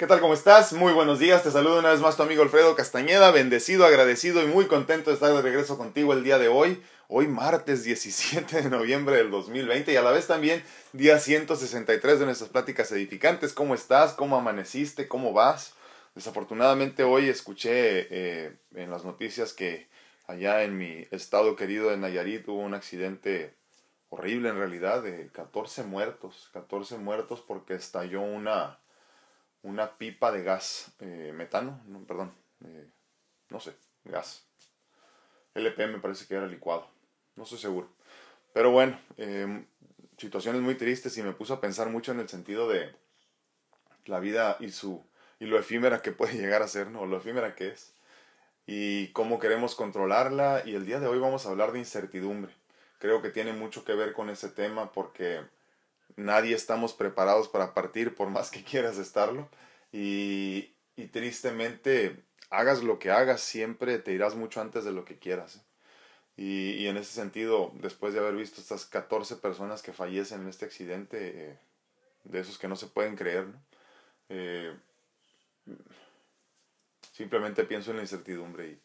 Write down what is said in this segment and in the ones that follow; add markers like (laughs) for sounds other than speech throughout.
¿Qué tal? ¿Cómo estás? Muy buenos días. Te saludo una vez más tu amigo Alfredo Castañeda, bendecido, agradecido y muy contento de estar de regreso contigo el día de hoy. Hoy martes (laughs) 17 de noviembre del 2020 y a la vez también día 163 de nuestras pláticas edificantes. ¿Cómo estás? ¿Cómo amaneciste? ¿Cómo vas? Desafortunadamente hoy escuché eh, en las noticias que allá en mi estado querido de Nayarit hubo un accidente horrible en realidad de 14 muertos, 14 muertos porque estalló una una pipa de gas eh, metano, no, perdón, eh, no sé, gas. LP me parece que era licuado, no estoy seguro. Pero bueno, em, situaciones muy tristes y me puso a pensar mucho en el sentido de la vida y su y lo efímera que puede (laughs) llegar a ser, ¿no? Lo efímera que es y cómo queremos controlarla y el día de hoy vamos a hablar de incertidumbre. Creo que tiene mucho que ver con ese tema porque nadie estamos preparados para partir por más que quieras estarlo y, y tristemente hagas lo que hagas siempre te irás mucho antes de lo que quieras. ¿eh? Y, y, en ese sentido, después de haber visto estas 14 personas que fallecen en este accidente, eh, de esos que no se pueden creer, eh, simplemente pienso en la incertidumbre. Y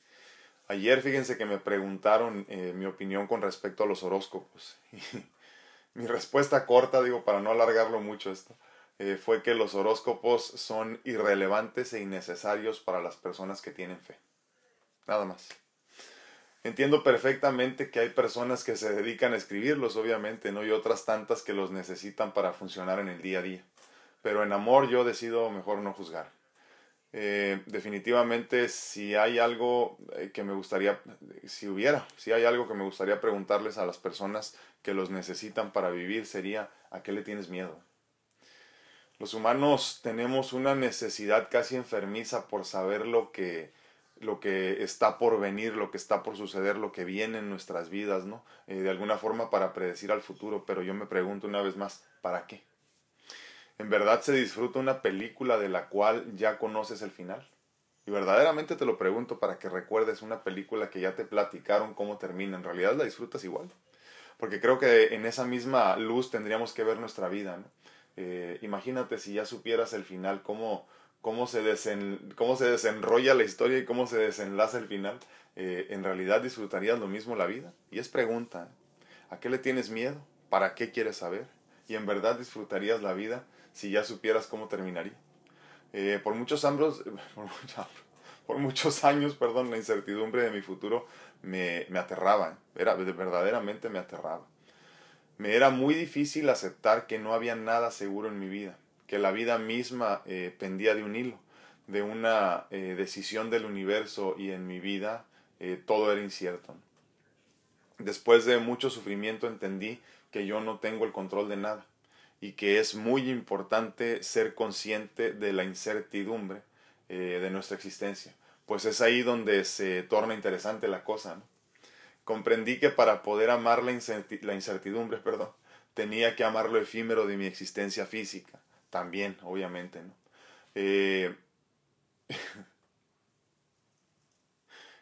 ayer fíjense que me preguntaron mi opinión con respecto a los horóscopos. (laughs) mi respuesta corta, digo, para no alargarlo mucho esto, eh, fue que los horóscopos son irrelevantes e innecesarios para las personas que tienen fe. Nada más. Entiendo perfectamente que hay personas que se dedican a escribirlos, obviamente, ¿no? Y otras tantas que los necesitan para funcionar en el día a día. Pero en amor yo decido mejor no juzgar. Eh, definitivamente si hay algo eh, que me gustaría, si hubiera, si hay algo que me gustaría preguntarles a las personas que los necesitan para vivir sería, ¿a qué le tienes miedo? Los humanos tenemos una necesidad casi enfermiza por saber lo que, lo que está por venir, lo que está por suceder, lo que viene en nuestras vidas, ¿no? Eh, de alguna forma para predecir al futuro, pero yo me pregunto una vez más, ¿para qué? ¿En verdad se disfruta una película de la cual ya conoces el final? Y verdaderamente te lo pregunto para que recuerdes una película que ya te platicaron cómo termina. En realidad la disfrutas igual. Porque creo que en esa misma luz tendríamos que ver nuestra vida. Eh, imagínate si ya supieras el final, cómo, cómo, se desen, cómo se desenrolla la historia y cómo se desenlaza el final. Eh, en realidad disfrutarías lo mismo la vida. Y es pregunta. ¿eh? ¿A qué le tienes miedo? ¿Para qué quieres saber? Y en verdad disfrutarías la vida si ya supieras cómo terminaría. (laughs) Por, muchos por, muchos años, perdón, la incertidumbre de mi futuro me, me aterraba, era, verdaderamente me aterraba. Me era muy difícil aceptar que no había nada seguro en mi vida, que la vida misma eh, pendía de un hilo, de una eh, decisión del universo y en mi vida eh, todo era incierto. Después de mucho sufrimiento entendí que yo no tengo el control de nada y que es muy importante ser consciente de la incertidumbre de nuestra existencia, pues es ahí donde se torna interesante la cosa. Comprendí que para poder amar la, incertidumbre, perdón, tenía que amar lo efímero de mi existencia física, también, obviamente. ¿no? Eh, (laughs)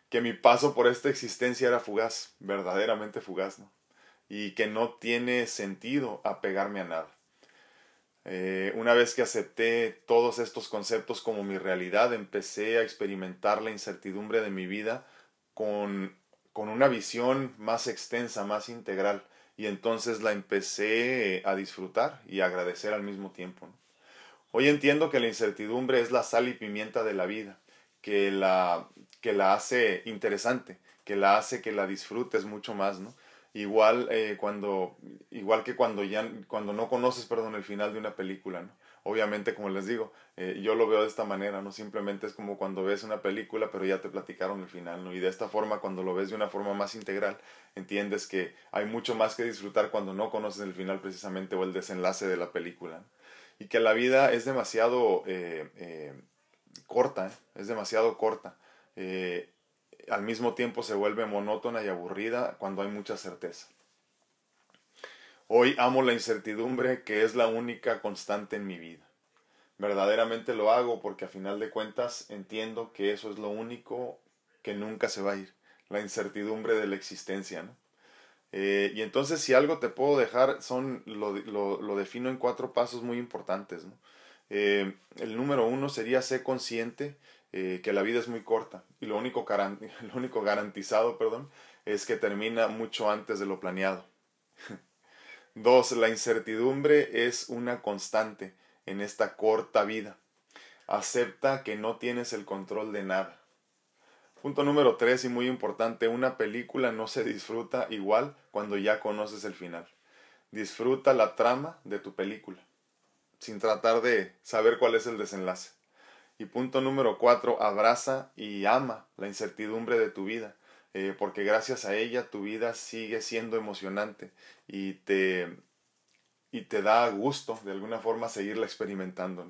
que mi paso por esta existencia era fugaz, verdaderamente fugaz, y que no tiene sentido apegarme a nada. Eh, una vez que acepté todos estos conceptos como mi realidad, empecé a experimentar la incertidumbre de mi vida con, con una visión más extensa, más integral. Y entonces la empecé a disfrutar y agradecer al mismo tiempo. Hoy entiendo que la incertidumbre es la sal y pimienta de la vida, que la, que la hace interesante, que la hace que la disfrutes mucho más, ¿no? Igual eh, cuando igual que cuando ya cuando no conoces perdón el final de una película no obviamente como les digo eh, yo lo veo de esta manera no simplemente es como cuando ves una película pero ya te platicaron el final no y de esta forma cuando lo ves de una forma más integral entiendes que hay mucho más que disfrutar cuando no conoces el final precisamente o el desenlace de la película y que la vida es demasiado eh, corta es demasiado corta al mismo tiempo se vuelve monótona y aburrida cuando hay mucha certeza. Hoy amo la incertidumbre que es la única constante en mi vida. Verdaderamente lo hago porque a final de cuentas entiendo que eso es lo único que nunca se va a ir, la incertidumbre de la existencia. Eh, y entonces si algo te puedo dejar, son, lo, lo, lo defino en cuatro pasos muy importantes. Eh, el número uno sería ser consciente eh, que la vida es muy corta y lo único, (laughs) lo único garantizado perdón, es que termina mucho antes de lo planeado. (laughs) Dos, la incertidumbre es una constante en esta corta vida. Acepta que no tienes el control de nada. Punto número tres y muy importante, una película no se disfruta igual cuando ya conoces el final. Disfruta la trama de tu película, sin tratar de saber cuál es el desenlace. Y punto número cuatro, abraza y ama la incertidumbre de tu vida, eh, porque gracias a ella tu vida sigue siendo emocionante y te, y te da gusto de alguna forma seguirla experimentando.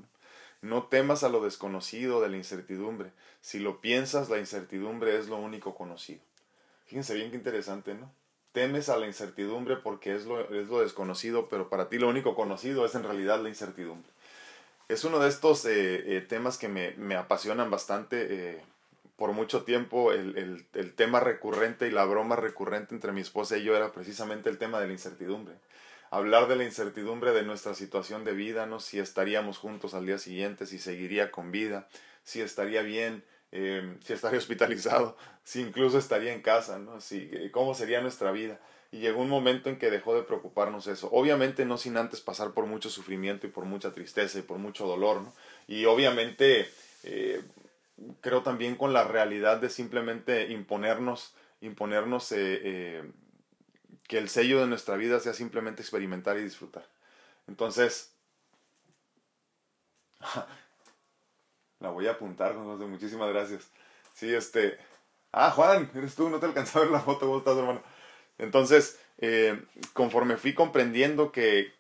No temas a lo desconocido de la incertidumbre. Si lo piensas, la incertidumbre es lo único conocido. Fíjense bien qué interesante, ¿no? Temes a la incertidumbre porque es lo, es lo desconocido, pero para ti lo único conocido es en realidad la incertidumbre. Es uno de estos eh, eh, temas que me, me, apasionan bastante. Eh, por mucho tiempo el, el, el tema recurrente y la broma recurrente entre mi esposa y yo era precisamente el tema de la incertidumbre hablar de la incertidumbre de nuestra situación de vida, ¿no? Si estaríamos juntos al día siguiente, si seguiría con vida, si estaría bien, si estaría (laughs) hospitalizado, si incluso estaría en casa, ¿no? Si, ¿Cómo sería nuestra vida? Y llegó un momento en que dejó de preocuparnos eso. Obviamente no sin antes pasar por mucho sufrimiento y por mucha tristeza y por mucho dolor, ¿no? Y obviamente eh, creo también con la realidad de simplemente imponernos, imponernos eh, que el sello de nuestra vida sea simplemente experimentar y disfrutar. Entonces, (laughs) la voy a apuntar, José, muchísimas gracias. Sí, este... Ah, Juan, eres tú, no te alcanzé a ver la foto, ¿cómo estás, hermano? Entonces, eh, conforme fui comprendiendo que,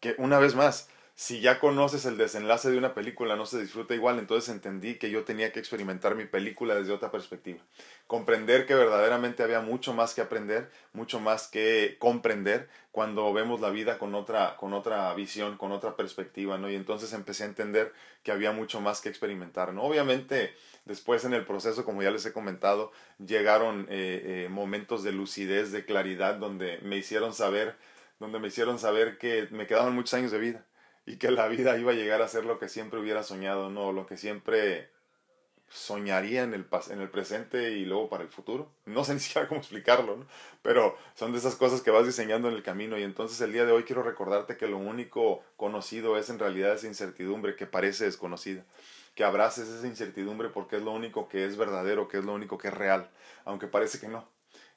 que, una vez más, si ya conoces el desenlace de una película no se disfruta igual, entonces entendí que yo tenía que experimentar mi película desde otra perspectiva. Comprender que verdaderamente había mucho más que aprender, mucho más que comprender cuando vemos la vida con otra, con otra visión, con otra perspectiva, ¿no? Y entonces empecé a entender que había mucho más que experimentar, ¿no? Obviamente, después en el proceso, como ya les he comentado, llegaron eh, eh, momentos de lucidez, de claridad, donde me hicieron saber, donde me hicieron saber que me quedaban muchos años de vida y que la vida iba a llegar a ser lo que siempre hubiera soñado, no, lo que siempre soñaría en el, en el presente y luego para el futuro. No sé (laughs) ni siquiera cómo explicarlo, ¿no? pero son de esas cosas que vas diseñando en el camino y entonces el día de hoy quiero recordarte que lo único conocido es en realidad esa incertidumbre que parece desconocida. Que abraces esa incertidumbre porque es lo único que es verdadero, que es lo único que es real, aunque parece que no.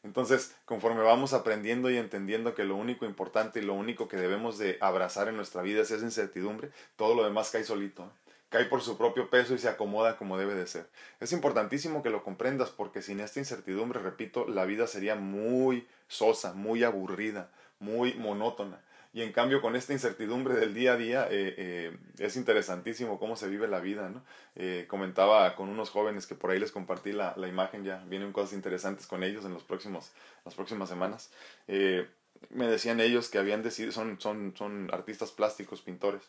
Entonces, conforme vamos aprendiendo y entendiendo que lo único importante y lo único que debemos de abrazar en nuestra vida es esa incertidumbre, todo lo demás cae solito. Cae por su propio peso y se acomoda como debe de ser. Es importantísimo que lo comprendas porque sin esta incertidumbre, repito, la vida sería muy sosa, muy aburrida, muy monótona. Y en cambio con esta incertidumbre del día a día eh, eh, es interesantísimo cómo se vive la vida. ¿no? Eh, comentaba con unos jóvenes que por ahí les compartí la, la, imagen, ya vienen cosas interesantes con ellos en los próximos, las próximas semanas. me decían ellos que habían decidido, son, son, son artistas plásticos, pintores.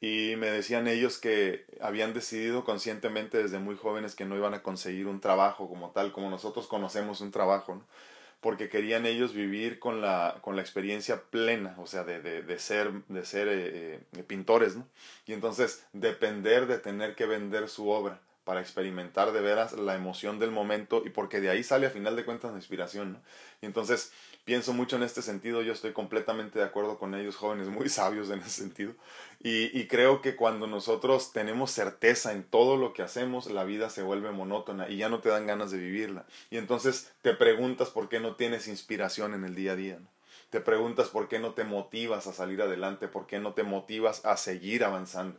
Y me decían ellos que habían decidido conscientemente desde muy jóvenes que no iban a conseguir un trabajo como tal, como nosotros conocemos un trabajo. ¿no? Porque querían ellos vivir con la, con la experiencia plena, o sea, de, de, de ser, de ser eh, eh, pintores, ¿no? Y entonces depender de tener que vender su obra para experimentar de veras la emoción del momento y porque de ahí sale a final de cuentas la inspiración, ¿no? Y entonces pienso mucho en este sentido, yo estoy completamente de acuerdo con ellos, jóvenes muy (laughs) sabios en ese sentido, y, creo que cuando nosotros tenemos certeza en todo lo que hacemos, la vida se vuelve monótona y ya no te dan ganas de vivirla, y entonces te preguntas por qué no tienes inspiración en el día a día. Te preguntas por qué no te motivas a salir adelante, por qué no te motivas a seguir avanzando.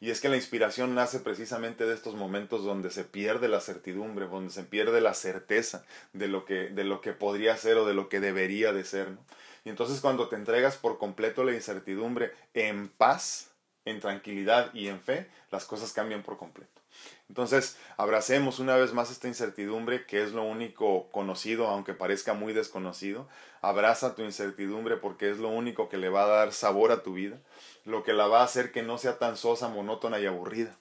Y es que la inspiración nace precisamente de estos momentos donde se pierde la certidumbre, donde se pierde la certeza de lo que, de lo que podría ser o de lo que debería de ser. ¿no? Y entonces cuando te entregas por completo la incertidumbre en paz, en tranquilidad y en fe, las cosas cambian por completo. Entonces, abracemos una vez más esta incertidumbre que es lo único conocido, aunque parezca muy desconocido. Abraza tu incertidumbre porque es lo único que le va a dar sabor a tu vida, lo que la va a hacer que no sea tan sosa, monótona y aburrida.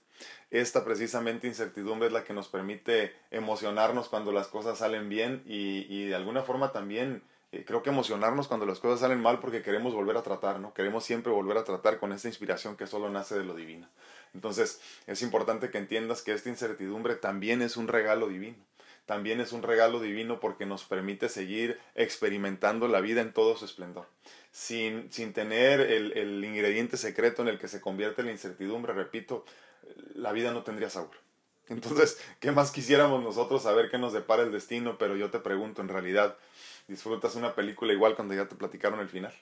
Esta precisamente incertidumbre es la que nos permite emocionarnos cuando las cosas salen bien y, y de alguna forma también Eh, creo que emocionarnos cuando las cosas salen mal porque queremos volver a tratar, ¿no? Queremos siempre volver a tratar con esta inspiración que solo nace de lo divino. Entonces, es importante que entiendas que esta incertidumbre también es un regalo divino. También es un regalo divino porque nos permite seguir experimentando la vida en todo su esplendor. Sin, sin tener el, el ingrediente secreto en el que se convierte la incertidumbre, repito, la vida no tendría sabor. Entonces, ¿qué más quisiéramos nosotros saber qué nos depara el destino? Pero yo te pregunto, en realidad, ¿disfrutas una película igual cuando ya te platicaron el final?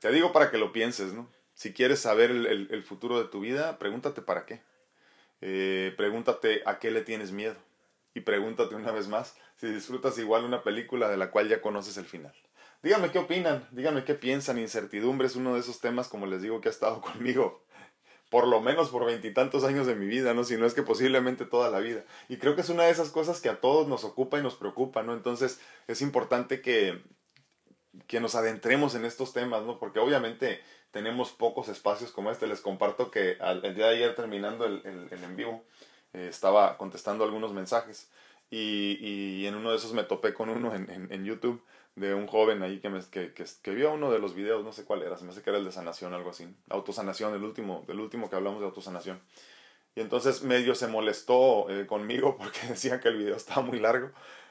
Te digo para que lo pienses, ¿no? Si quieres saber el, futuro de tu vida, pregúntate para qué. Eh, pregúntate a qué le tienes miedo. Y pregúntate una vez más si disfrutas igual una película de la cual ya conoces el final. Díganme qué opinan, díganme qué piensan. Incertidumbre es uno de esos temas, como les digo, que ha estado (laughs) conmigo por lo menos por veintitantos años de mi vida, ¿no? Si no es que posiblemente toda la vida. Y creo que es una de esas cosas que a todos nos ocupa y nos preocupa, ¿no? Entonces es importante que, que nos adentremos en estos temas, ¿no? Porque obviamente tenemos pocos espacios como este. Les comparto que el día de ayer terminando el, el, en vivo, eh, estaba contestando algunos mensajes y, y, en uno de esos me topé con uno en, en, en YouTube de un joven ahí que, me, que, que, vio uno de los videos, no sé cuál era, se me hace que era el de sanación, algo así, autosanación, el último, del último que hablamos de autosanación. Y entonces medio se molestó eh, conmigo (laughs) porque decía que el video estaba muy largo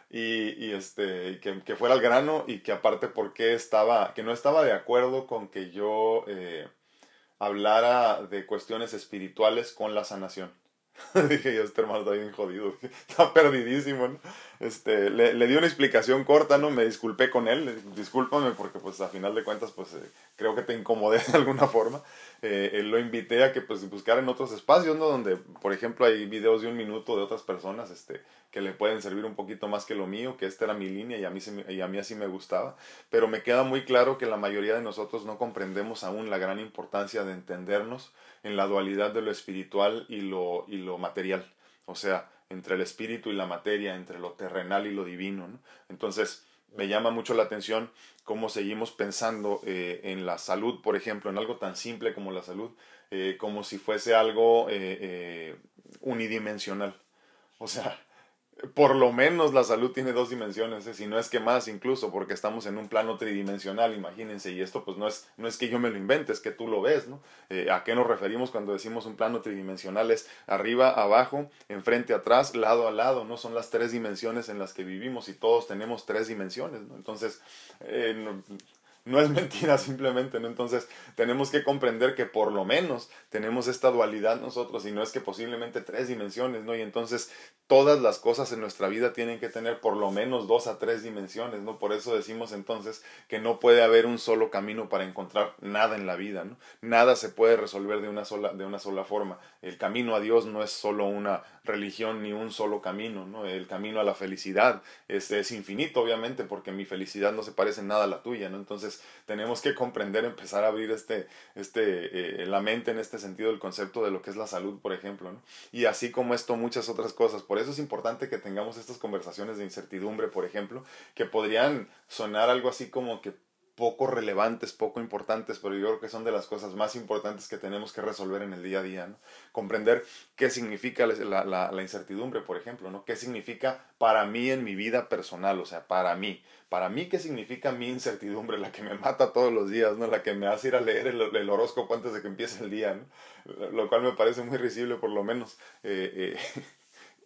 y, y este, que, que, fuera al grano y que aparte porque estaba, que no estaba de acuerdo con que yo eh, hablara de cuestiones espirituales con la sanación. (laughs) Dije yo, este hermano está bien jodido, (laughs) está perdidísimo, ¿no? Este, le, le, di una explicación corta, ¿no? Me disculpé con él, discúlpame porque pues a final de cuentas pues eh, creo que te incomodé (laughs) de alguna forma. Eh, lo invité a que pues buscara en otros espacios, ¿no? Donde, por ejemplo, hay videos de un minuto de otras personas, este, que le pueden servir un poquito más que lo mío, que esta era mi línea y a mí, y a mí así me gustaba. Pero me queda muy claro que la mayoría de nosotros no comprendemos aún la gran importancia de entendernos en la dualidad de lo espiritual y lo, y lo material. O sea, entre el espíritu y la materia, entre lo terrenal y lo divino. ¿no? Entonces, me llama mucho la atención cómo seguimos pensando eh, en la salud, por ejemplo, en algo tan simple como la salud, eh, como si fuese algo eh, unidimensional. O sea, por lo menos la salud tiene dos dimensiones, ¿eh? si no es que más incluso, porque estamos en un plano tridimensional, imagínense, y esto pues no es, no es que yo me lo invente, es que tú lo ves, ¿no? Eh, ¿A qué nos referimos cuando decimos un plano tridimensional? Es arriba, abajo, enfrente, atrás, lado a lado, ¿no? Son las tres dimensiones en las que vivimos y todos tenemos tres dimensiones, ¿no? Entonces, eh, es (laughs) mentira simplemente, ¿no? Entonces tenemos que comprender que por lo menos tenemos esta dualidad nosotros y no es que posiblemente tres dimensiones, ¿no? Y entonces todas las cosas en nuestra vida tienen que tener por lo menos dos a tres dimensiones, ¿no? Por eso decimos entonces que no puede haber un solo camino para encontrar nada en la vida, ¿no? Nada se puede resolver de una sola, de una sola forma. El camino a Dios no es solo una religión ni un solo camino, ¿no? El camino a la felicidad es, es infinito, obviamente, porque mi felicidad no se parece en nada a la tuya, ¿no? Entonces tenemos que comprender, empezar a abrir este, este, eh, la mente en este sentido del concepto de lo que es la salud, por ejemplo. Y así como esto, muchas otras cosas. Por eso es importante que tengamos estas conversaciones de incertidumbre, por ejemplo, que podrían sonar algo así como que poco relevantes, poco importantes, pero yo creo que son de las cosas más importantes que tenemos que resolver en el día a día, ¿no? Comprender qué significa la, la, incertidumbre, por ejemplo, ¿no? ¿Qué significa para mí en mi vida personal? O sea, para mí. Para mí, ¿qué significa mi incertidumbre? La que me mata todos los días, ¿no? La que me hace ir a leer el, el horóscopo antes de que empiece el día, ¿no? Lo cual me parece muy risible, por lo menos. Eh, eh, (laughs)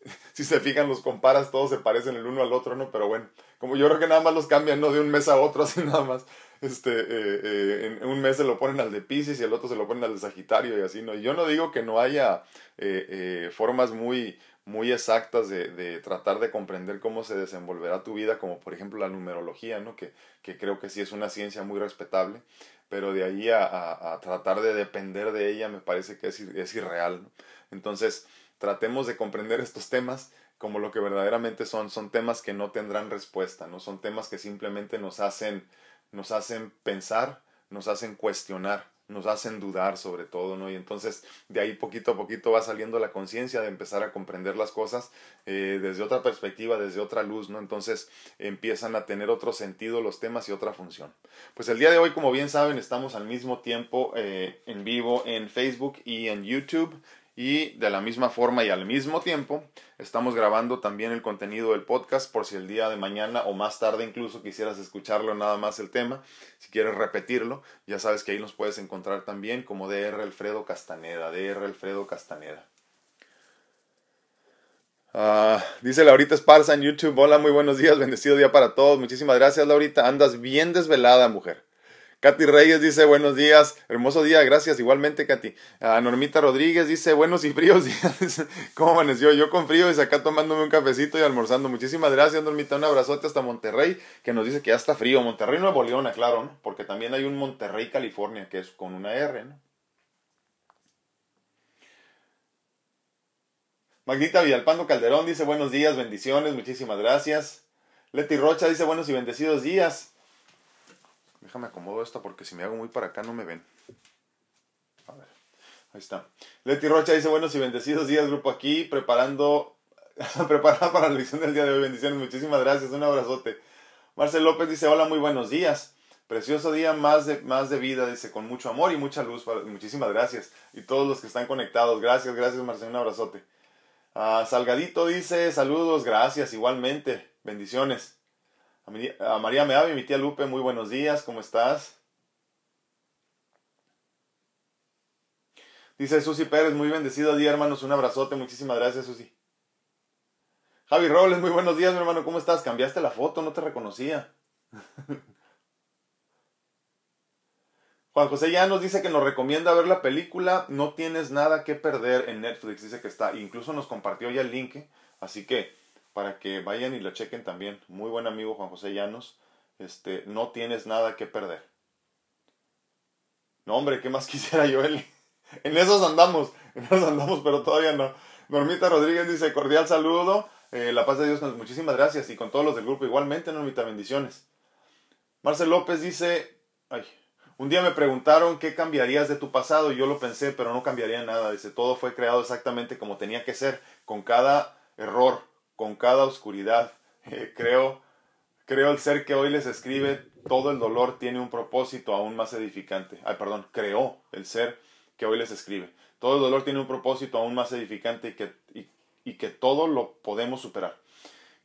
(laughs) si se fijan, los comparas, todos se parecen el uno al otro, ¿no? Pero bueno, como yo creo que nada más los cambian, ¿no? De un mes a otro, (laughs) así nada más. Este, eh, eh, en un mes se lo ponen al de Pisces y el otro se lo ponen al de Sagitario y así, ¿no? Y yo no digo que no haya eh, formas muy, muy exactas de, de, tratar de comprender cómo se desenvolverá tu vida, como por ejemplo la numerología, ¿no? Que, que creo que sí es una ciencia muy respetable, pero de ahí a, a, tratar de depender de ella me parece que es, es irreal, ¿no? Entonces, tratemos de comprender estos temas como lo que verdaderamente son, son temas que no tendrán respuesta, no son temas que simplemente nos hacen, nos hacen pensar, nos hacen cuestionar, nos hacen dudar sobre todo, ¿no? Y entonces de ahí poquito a poquito va saliendo la conciencia de empezar a comprender las cosas eh, desde otra perspectiva, desde otra luz, ¿no? Entonces empiezan a tener otro sentido los temas y otra función. Pues el día de hoy, como bien saben, estamos al mismo tiempo eh, en vivo en Facebook y en YouTube Y de la misma forma y al mismo tiempo, estamos grabando también el contenido del podcast por si el día de mañana o más tarde incluso quisieras escucharlo nada más el tema. Si quieres repetirlo, ya sabes que ahí nos puedes encontrar también como DR Alfredo Castaneda, DR Alfredo Castaneda. Ah, dice Laurita Esparza en YouTube, hola, muy buenos días, bendecido día para todos. Muchísimas gracias, Laurita. Andas bien desvelada, mujer. Katy Reyes dice buenos días, hermoso día, gracias igualmente Katy. Normita Rodríguez dice buenos y fríos días. (laughs) ¿Cómo amaneció? Yo con frío y acá tomándome un cafecito y almorzando. Muchísimas gracias Normita, un abrazote hasta Monterrey que nos dice que ya está frío. Monterrey Nuevo León, claro, ¿no? porque también hay un Monterrey California que es con una R, ¿no? Magdita Villalpando Calderón dice buenos días, bendiciones, muchísimas gracias. Leti Rocha dice buenos y bendecidos días. Déjame acomodo esto porque si me hago muy para acá no me ven. A ver, ahí está. Leti Rocha dice, buenos y bendecidos días, grupo aquí, preparando, (laughs) preparada para la lección del día de hoy. Bendiciones, muchísimas gracias, un abrazote. Marcel López dice, hola, muy buenos días. Precioso día, más de, más de vida, dice, con mucho amor y mucha luz. Muchísimas gracias. Y todos los que están conectados, gracias, gracias, Marcel, un abrazote. Ah, Salgadito dice, saludos, gracias, igualmente, bendiciones. A María Meave, mi tía Lupe, muy buenos días, ¿cómo estás? Dice Susi Pérez, muy bendecido día, hermanos, un abrazote, muchísimas gracias, Susi. Javi Robles, muy buenos días, mi hermano, ¿cómo estás? Cambiaste la foto, no te reconocía. (laughs) Juan José ya nos dice que nos recomienda ver la película No tienes nada que perder en Netflix, dice que está, incluso nos compartió ya el link, así que para que vayan y lo chequen también. Muy buen amigo Juan José Llanos. Este, no tienes nada que perder. No, hombre, ¿qué más (laughs) quisiera yo, Eli? En esos andamos, en esos andamos, pero todavía no. Normita Rodríguez dice, cordial saludo, eh, la paz de Dios, muchísimas gracias, y con todos los del grupo igualmente, Normita, bendiciones. Marcel López dice, ay, un día me preguntaron qué cambiarías de tu pasado, y yo lo pensé, pero no cambiaría nada, dice, todo fue creado exactamente como tenía que ser, con cada error, con cada oscuridad. (laughs) Eh, creo, creo el ser que hoy les escribe, todo el dolor tiene un propósito aún más edificante. Ay, perdón, creó el ser que hoy les escribe. Todo el dolor tiene un propósito aún más edificante y que, y que todo lo podemos superar.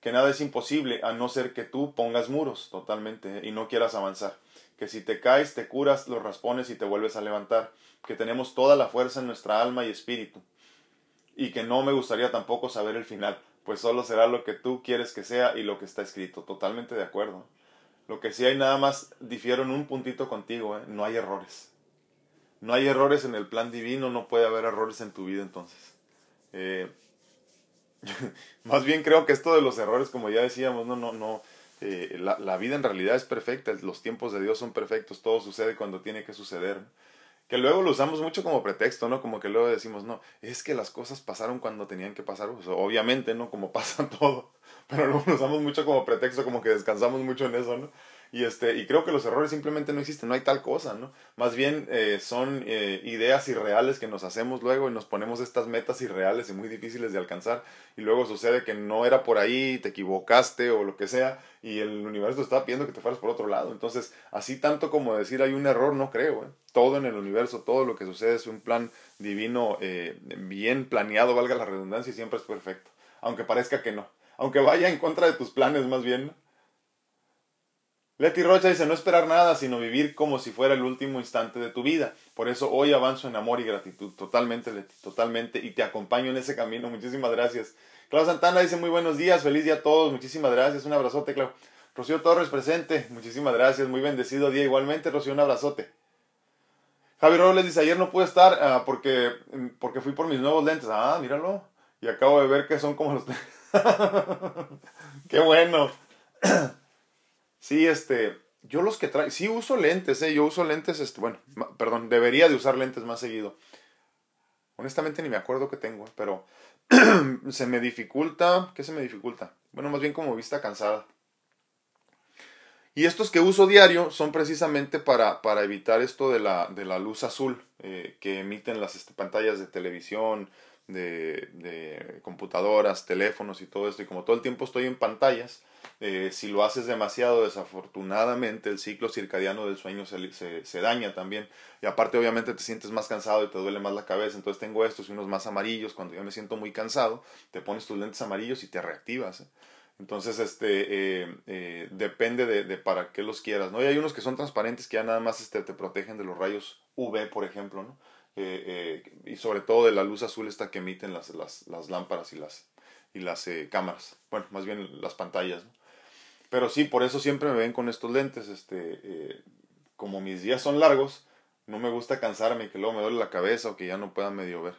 Que nada es imposible a no ser que tú pongas muros totalmente y no quieras avanzar. Que si te caes, te curas los raspones y te vuelves a levantar. Que tenemos toda la fuerza en nuestra alma y espíritu. Y que no me gustaría tampoco saber el final pues solo será lo que tú quieres que sea y lo que está escrito. Totalmente de acuerdo. Lo que sí hay nada más difiero en un puntito contigo, ¿eh? no hay errores. No hay errores en el plan divino, no puede haber errores en tu vida entonces. Eh, (laughs) más bien creo que esto de los errores, como ya decíamos, no, no, no. Eh, la, la, vida en realidad es perfecta, los tiempos de Dios son perfectos, todo sucede cuando tiene que suceder que luego lo usamos mucho como pretexto, ¿no? Como que luego decimos, no, es que las cosas pasaron cuando tenían que pasar, pues, obviamente, ¿no? Como pasa (laughs) todo, pero luego lo usamos mucho como pretexto, como que descansamos mucho en eso, ¿no? Y, este, y creo que los errores simplemente no existen, no hay tal cosa, ¿no? Más bien eh, son eh, ideas irreales que nos hacemos luego y nos ponemos estas metas irreales y muy difíciles de alcanzar y luego sucede que no era por ahí, te equivocaste o lo que sea y el universo está pidiendo que te fueras por otro lado. Entonces, así tanto como decir hay un error, no creo. ¿eh? Todo en el universo, todo lo que sucede es un plan divino bien planeado, valga la redundancia, y siempre es perfecto. Aunque parezca que no. Aunque vaya en contra de tus planes más bien. Leti Rocha dice, no esperar nada, sino vivir como si fuera el último instante de tu vida. Por eso hoy avanzo en amor y gratitud. Totalmente, Leti, totalmente. Y te acompaño en ese camino. Muchísimas gracias. Clau Santana dice, muy buenos días, feliz día a todos. Muchísimas gracias. Un abrazote, Clau. Rocío Torres presente. Muchísimas gracias. Muy bendecido día igualmente. Rocío, un abrazote. Javi Robles dice, ayer no pude estar ah, porque, porque fui por mis nuevos lentes. Ah, míralo. Y acabo de ver que son como los... (laughs) Qué bueno. Sí, este, yo los que traigo, sí uso lentes, eh, yo uso lentes, este, bueno, perdón, debería de usar lentes más seguido. Honestamente ni me acuerdo que tengo, pero (clears throat) se me dificulta, ¿qué se me dificulta? Bueno, más bien como vista cansada. Y estos que uso diario son precisamente para, para evitar esto de la, de la luz azul eh, que emiten las este, pantallas de televisión, de, de computadoras, teléfonos y todo esto. Y como todo el tiempo estoy en pantallas, Eh, si lo haces demasiado, desafortunadamente el ciclo circadiano del sueño se, se, daña también. Y aparte, obviamente, te sientes más cansado y te duele más la cabeza. Entonces, tengo estos y unos más amarillos. Cuando yo me siento muy cansado, te pones tus lentes amarillos y te reactivas. ¿eh? Entonces, este, eh, depende de, de, para qué los quieras, ¿no? Y hay unos que son transparentes que ya nada más este, te protegen de los rayos UV, por ejemplo, ¿no? Y sobre todo de la luz azul esta que emiten las, las, las lámparas y las, y las cámaras. Bueno, más bien las pantallas. Pero sí, por eso siempre me ven con estos lentes. Este, como mis días son largos, no me gusta cansarme que luego me duele la cabeza o que ya no pueda medio ver.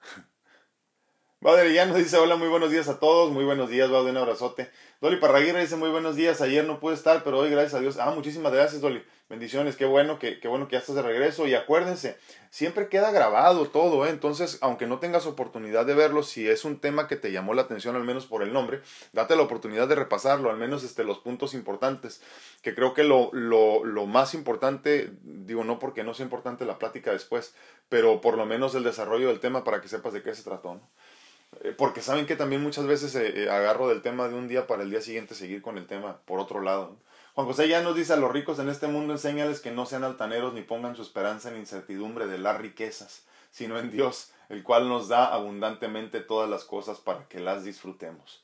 (laughs) nos dice hola, muy buenos días a todos, muy buenos días, va un abrazote. Dolly Parraguirre dice muy buenos días, ayer no pude estar, pero hoy gracias a Dios. Ah, muchísimas gracias Dolly, bendiciones, qué bueno que, qué bueno que ya estás de regreso y acuérdense, siempre queda grabado todo, ¿eh? entonces aunque no tengas oportunidad de verlo, si es un tema que te llamó la atención al menos por el nombre, date la oportunidad de repasarlo, al menos este, los puntos importantes, que creo que lo, lo, lo más importante, digo no porque no sea importante la plática después, pero por lo menos el desarrollo del tema para que sepas de qué se trató. ¿no? Eh, porque saben que también muchas veces eh, eh, agarro del tema de un día para el día siguiente seguir con el tema por otro lado. Juan José ya nos dice a los ricos en este mundo enséñales que no sean altaneros ni pongan su esperanza en incertidumbre de las riquezas, sino en Dios, el cual nos da abundantemente todas las cosas para que las disfrutemos.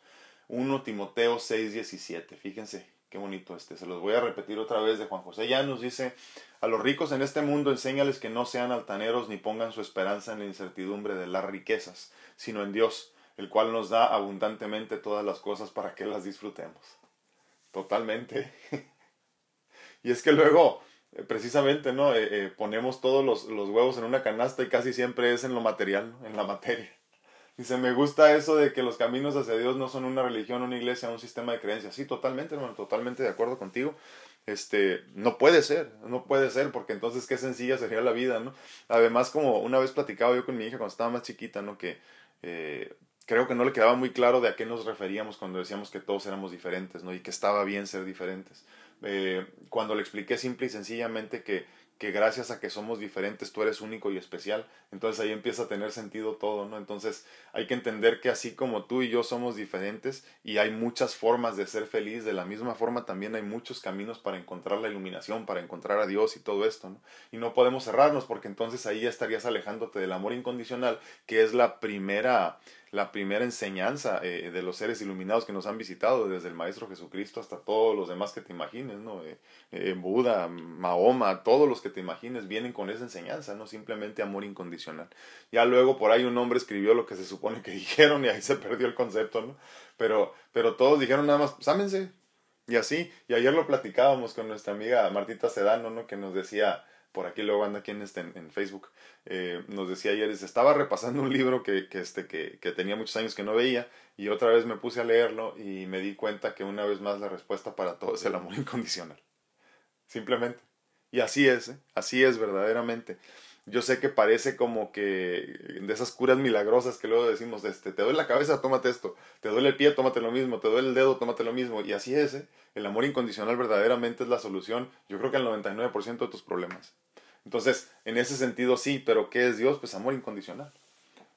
1 Timoteo 6:17, fíjense qué bonito este, se los voy a repetir otra vez de Juan José ya nos dice, a los ricos en este mundo enséñales que no sean altaneros ni pongan su esperanza en la incertidumbre de las riquezas, sino en Dios, el cual nos da abundantemente todas las cosas para que las disfrutemos. Totalmente. (laughs) y es que luego, eh, precisamente, ¿no? Eh, eh, ponemos todos los, los, huevos en una canasta y casi siempre es en lo material, en la materia. Dice, me gusta eso de que los caminos hacia Dios no son una religión, una iglesia, un sistema de creencias. Sí, totalmente, hermano, totalmente de acuerdo contigo. Este, no puede ser, no puede ser, porque entonces qué sencilla sería la vida, ¿no? Además, como una vez platicaba yo con mi hija cuando estaba más chiquita, ¿no? Que eh, creo que no le quedaba muy claro de a qué nos referíamos cuando decíamos que todos éramos diferentes, ¿no? Y que estaba bien ser diferentes. Eh, cuando le expliqué simple y sencillamente que que gracias a que somos diferentes tú eres único y especial, entonces ahí empieza a tener sentido todo, ¿no? Entonces hay que entender que así como tú y yo somos diferentes y hay muchas formas de ser feliz, de la misma forma también hay muchos caminos para encontrar la iluminación, para encontrar a Dios y todo esto, ¿no? Y no podemos cerrarnos porque entonces ahí ya estarías alejándote del amor incondicional, que es la primera la primera enseñanza eh, de los seres iluminados que nos han visitado, desde el Maestro Jesucristo hasta todos los demás que te imagines, ¿no? Eh, eh, Buda, Mahoma, todos los que te imagines vienen con esa enseñanza, no simplemente amor incondicional. Ya luego por ahí un hombre escribió lo que se supone que (laughs) dijeron y ahí se perdió el concepto, ¿no? Pero, pero todos dijeron nada más, sámense. Y así, y ayer lo platicábamos con nuestra amiga Martita Sedano, ¿no? Que nos decía, por aquí luego anda quien está en, Facebook, eh, nos decía ayer, estaba repasando un libro que, que, este, que, que, tenía muchos años que no veía y otra vez me puse a leerlo y me di cuenta que una vez más la respuesta para todo es el amor incondicional. Simplemente. Y así es, ¿eh? así es verdaderamente. Yo sé que parece como que de esas curas milagrosas que luego decimos, este, te duele la cabeza, tómate esto, te duele el pie, tómate lo mismo, te duele el dedo, tómate lo mismo. Y así es, ¿eh? el amor incondicional verdaderamente es la solución, yo creo que al 99% de tus problemas. Entonces, en ese sentido sí, pero ¿qué es Dios? Pues amor incondicional.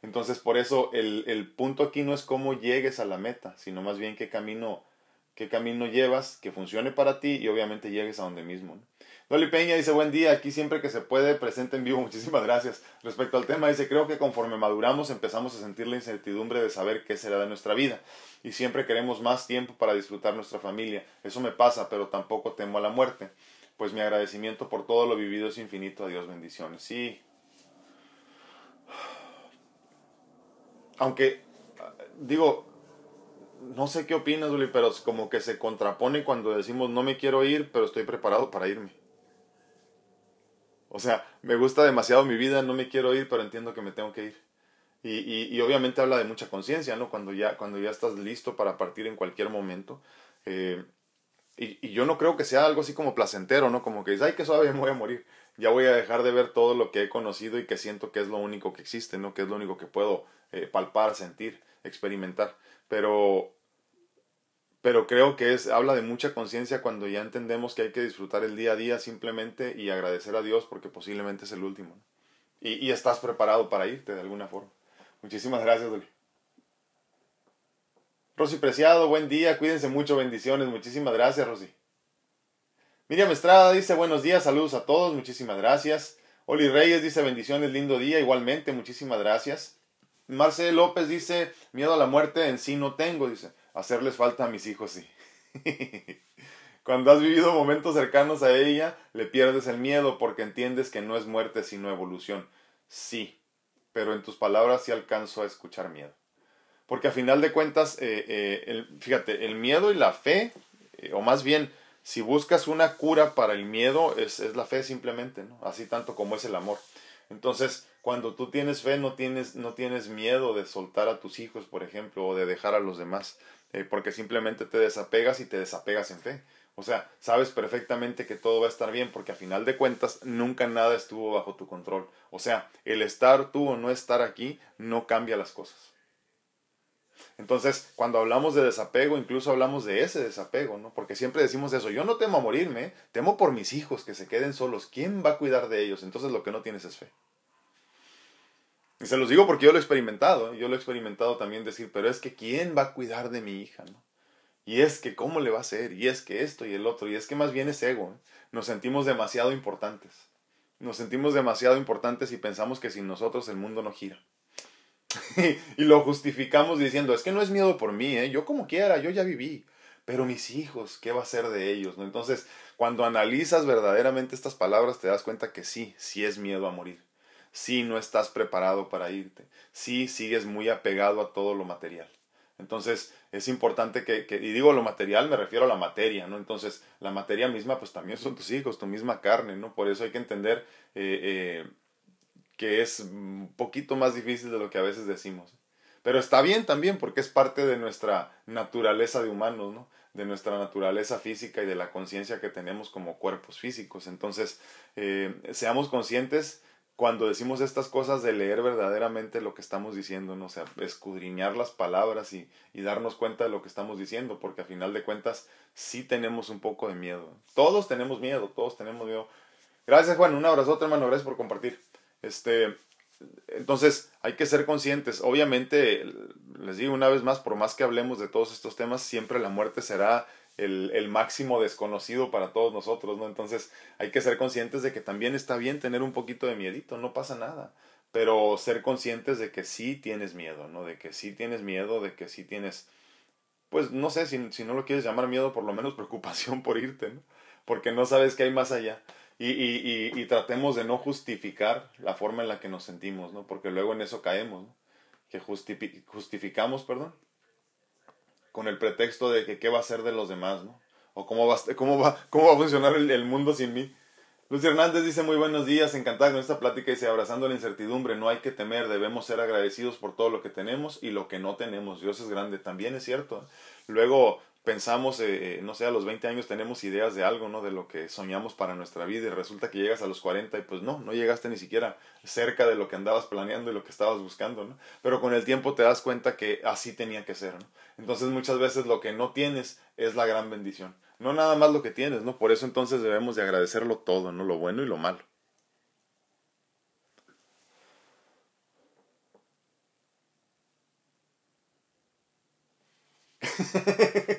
Entonces, por eso el, el punto aquí no es cómo llegues a la meta, sino más bien qué camino, qué camino llevas que funcione para ti y obviamente llegues a donde mismo. Dolly Peña dice, buen día, aquí siempre que se puede, presente en vivo, (laughs) muchísimas gracias. Respecto al tema, dice, creo que conforme maduramos empezamos a sentir la incertidumbre de saber qué será de nuestra vida y siempre queremos más tiempo para disfrutar nuestra familia. Eso me pasa, pero tampoco temo a la muerte pues mi agradecimiento por todo lo vivido es infinito. Dios bendiciones. Sí. Aunque, digo, no sé qué opinas, Uli, pero como que se contrapone cuando decimos no me quiero ir, pero estoy preparado para irme. O sea, me gusta demasiado mi vida, no me quiero ir, pero entiendo que me tengo que ir. Y, y, y obviamente habla de mucha conciencia, ¿no? Cuando ya, cuando ya estás listo para partir en cualquier momento. Eh, y, y, yo no creo que sea algo así como placentero, ¿no? Como que dices, ay, que suave, (laughs) me voy a morir. Ya voy a dejar de ver todo lo que he conocido y que siento que es lo único que existe, ¿no? Que es lo único que puedo eh, palpar, sentir, experimentar. Pero, pero creo que es, habla de mucha conciencia cuando ya entendemos que hay que disfrutar el día a día simplemente y agradecer a Dios porque posiblemente es el último. Y, y estás preparado para irte de alguna forma. Muchísimas gracias, Dolly. Rosy Preciado, buen día, cuídense mucho, bendiciones, muchísimas gracias, Rosy. Miriam Estrada dice buenos días, saludos a todos, muchísimas gracias. Oli Reyes dice bendiciones, lindo día, igualmente, muchísimas gracias. Marcel López dice miedo a la muerte en sí no tengo, dice hacerles falta a mis hijos, sí. (laughs) Cuando has vivido momentos cercanos a ella, le pierdes el miedo porque entiendes que no es muerte sino evolución. Sí, pero en tus palabras sí alcanzo a escuchar miedo. Porque a final de cuentas, eh, eh, fíjate, el miedo y la fe, eh, o más bien, si buscas una cura para el miedo, es, es, la fe simplemente, ¿no? Así tanto como es el amor. Entonces, cuando tú tienes fe, no tienes, no tienes miedo de soltar a tus hijos, por ejemplo, o de dejar a los demás, porque simplemente te desapegas y te desapegas en fe. O sea, sabes perfectamente que todo va a estar bien porque a final de cuentas nunca nada estuvo bajo tu control. O sea, el estar tú o no estar aquí no cambia las cosas. Entonces, cuando hablamos de desapego, incluso hablamos de ese desapego, ¿no? Porque siempre decimos eso, yo no temo a morirme, temo por mis hijos que se queden solos. ¿Quién va a cuidar de ellos? Entonces lo que no tienes es fe. Y se los digo porque yo lo he experimentado, ¿eh? yo lo he experimentado también decir, pero es que ¿quién va a cuidar de mi hija? ¿no? Y es que ¿cómo le va a hacer? Y es que esto y el otro, y es que más bien es ego. ¿eh? Nos sentimos demasiado importantes. Nos sentimos demasiado importantes y pensamos que sin nosotros el mundo no gira. (laughs) y lo justificamos diciendo, es que no es miedo por mí, ¿eh? yo como quiera, yo ya viví, pero mis hijos, ¿qué va a ser de ellos? Entonces, cuando analizas verdaderamente estas palabras, te das cuenta que sí, sí es miedo a morir, sí no estás preparado para irte, sí sigues muy apegado a todo lo material. Entonces, es importante que, que, y digo lo material, me refiero a la materia, ¿no? Entonces, la materia misma, pues también son tus hijos, tu misma carne, ¿no? Por eso hay que entender eh, eh, que es un poquito más difícil de lo que a veces decimos. Pero está bien también porque es parte de nuestra naturaleza de humanos, ¿no? de nuestra naturaleza física y de la conciencia que tenemos como cuerpos físicos. Entonces, eh, seamos conscientes cuando decimos estas cosas de leer verdaderamente lo que estamos diciendo, ¿no? o sea, escudriñar las palabras y, y darnos cuenta de lo que estamos diciendo, porque a final de cuentas sí tenemos un poco de miedo. Todos tenemos miedo, todos tenemos miedo. Gracias Juan, un abrazote hermano, gracias por compartir. Este, entonces, hay que ser conscientes. Obviamente, les digo una vez más, por más que hablemos de todos estos temas, siempre la muerte será el, el, máximo desconocido para todos nosotros, ¿no? Entonces, hay que ser conscientes de que también está bien tener un poquito de miedito, no pasa nada. Pero ser conscientes de que sí tienes miedo, ¿no? De que sí tienes miedo, de que sí tienes, pues no sé, si, si no lo quieres llamar miedo, por lo menos (laughs) preocupación por irte, ¿no? Porque no sabes qué hay más allá. Y, y, y, tratemos de no justificar la forma en la que nos sentimos, ¿no? Porque luego en eso caemos, ¿no? Que justificamos, perdón, con el pretexto de que qué va a ser de los demás, ¿no? O cómo va, cómo va, cómo va a funcionar el, mundo sin mí. Lucy Hernández dice muy buenos días, encantada con esta plática y dice abrazando la incertidumbre, no hay que temer, debemos ser agradecidos por todo lo que tenemos y lo que no tenemos. Dios es grande, también es cierto. ¿eh? Luego pensamos, eh, no sé, a los 20 años tenemos ideas de algo, ¿no? De lo que soñamos para nuestra vida y resulta que llegas a los 40 y pues no, no llegaste ni siquiera cerca de lo que andabas planeando y lo que estabas buscando, ¿no? Pero con el tiempo te das cuenta que así tenía que ser, ¿no? Entonces muchas veces lo que no tienes es la gran bendición, no nada más lo que tienes, ¿no? Por eso entonces debemos de agradecerlo todo, ¿no? Lo bueno y lo malo. (laughs)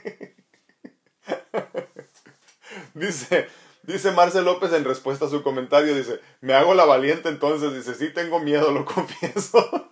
dice, dice Marcel López en respuesta a su comentario, dice, me hago la valiente entonces, dice, sí tengo miedo, lo (laughs) confieso.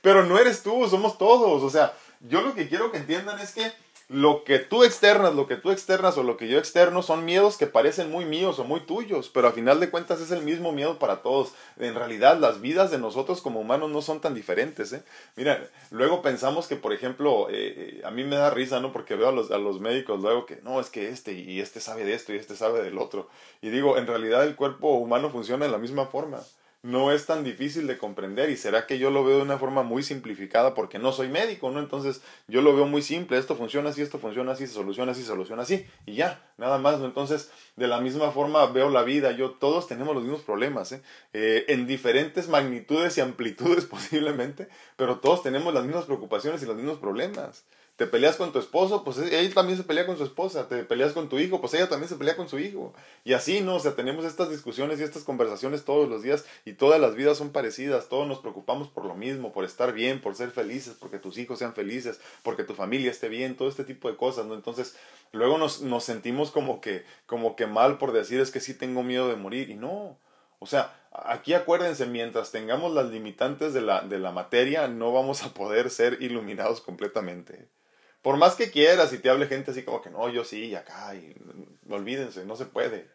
Pero no eres tú, somos todos. O sea, yo lo que quiero que entiendan es que lo que tú externas, lo que tú externas o lo que yo externo son miedos que parecen muy míos o muy tuyos, pero a final de cuentas es el mismo miedo para todos. En realidad las vidas de nosotros como humanos no son tan diferentes. ¿eh? Mira, luego pensamos que, por ejemplo, eh, eh, a mí me da risa, ¿no? Porque veo a los, a los médicos luego que, no, es que este y este sabe de esto y este sabe del otro. Y digo, en realidad el cuerpo humano funciona de la misma forma no es tan difícil de comprender y será que yo lo veo de una forma muy simplificada porque no soy médico, ¿no? Entonces yo lo veo muy simple, esto funciona así, esto funciona así, se soluciona así, se soluciona así y ya, nada más, ¿no? Entonces de la misma forma veo la vida, yo todos tenemos los mismos problemas, ¿eh? Eh, en diferentes magnitudes y amplitudes (laughs) posiblemente, pero todos tenemos las mismas preocupaciones y los mismos problemas. Te peleas con tu esposo, pues él también se pelea con su esposa. Te peleas con tu hijo, pues ella también se pelea con su hijo. Y así, ¿no? O sea, tenemos estas discusiones y estas conversaciones todos los días y todas las vidas son parecidas. Todos nos preocupamos por lo mismo, por estar bien, por ser felices, porque tus hijos sean felices, porque tu familia esté bien, todo este tipo de cosas, ¿no? Entonces, luego nos, nos sentimos como que, como que mal por decir es que sí tengo miedo de morir. Y no. O sea, aquí acuérdense, mientras tengamos las limitantes de la, de la materia, no vamos a poder ser iluminados completamente. Por más que quieras y te hable gente así como que no, yo sí, acá, y olvídense, no se puede.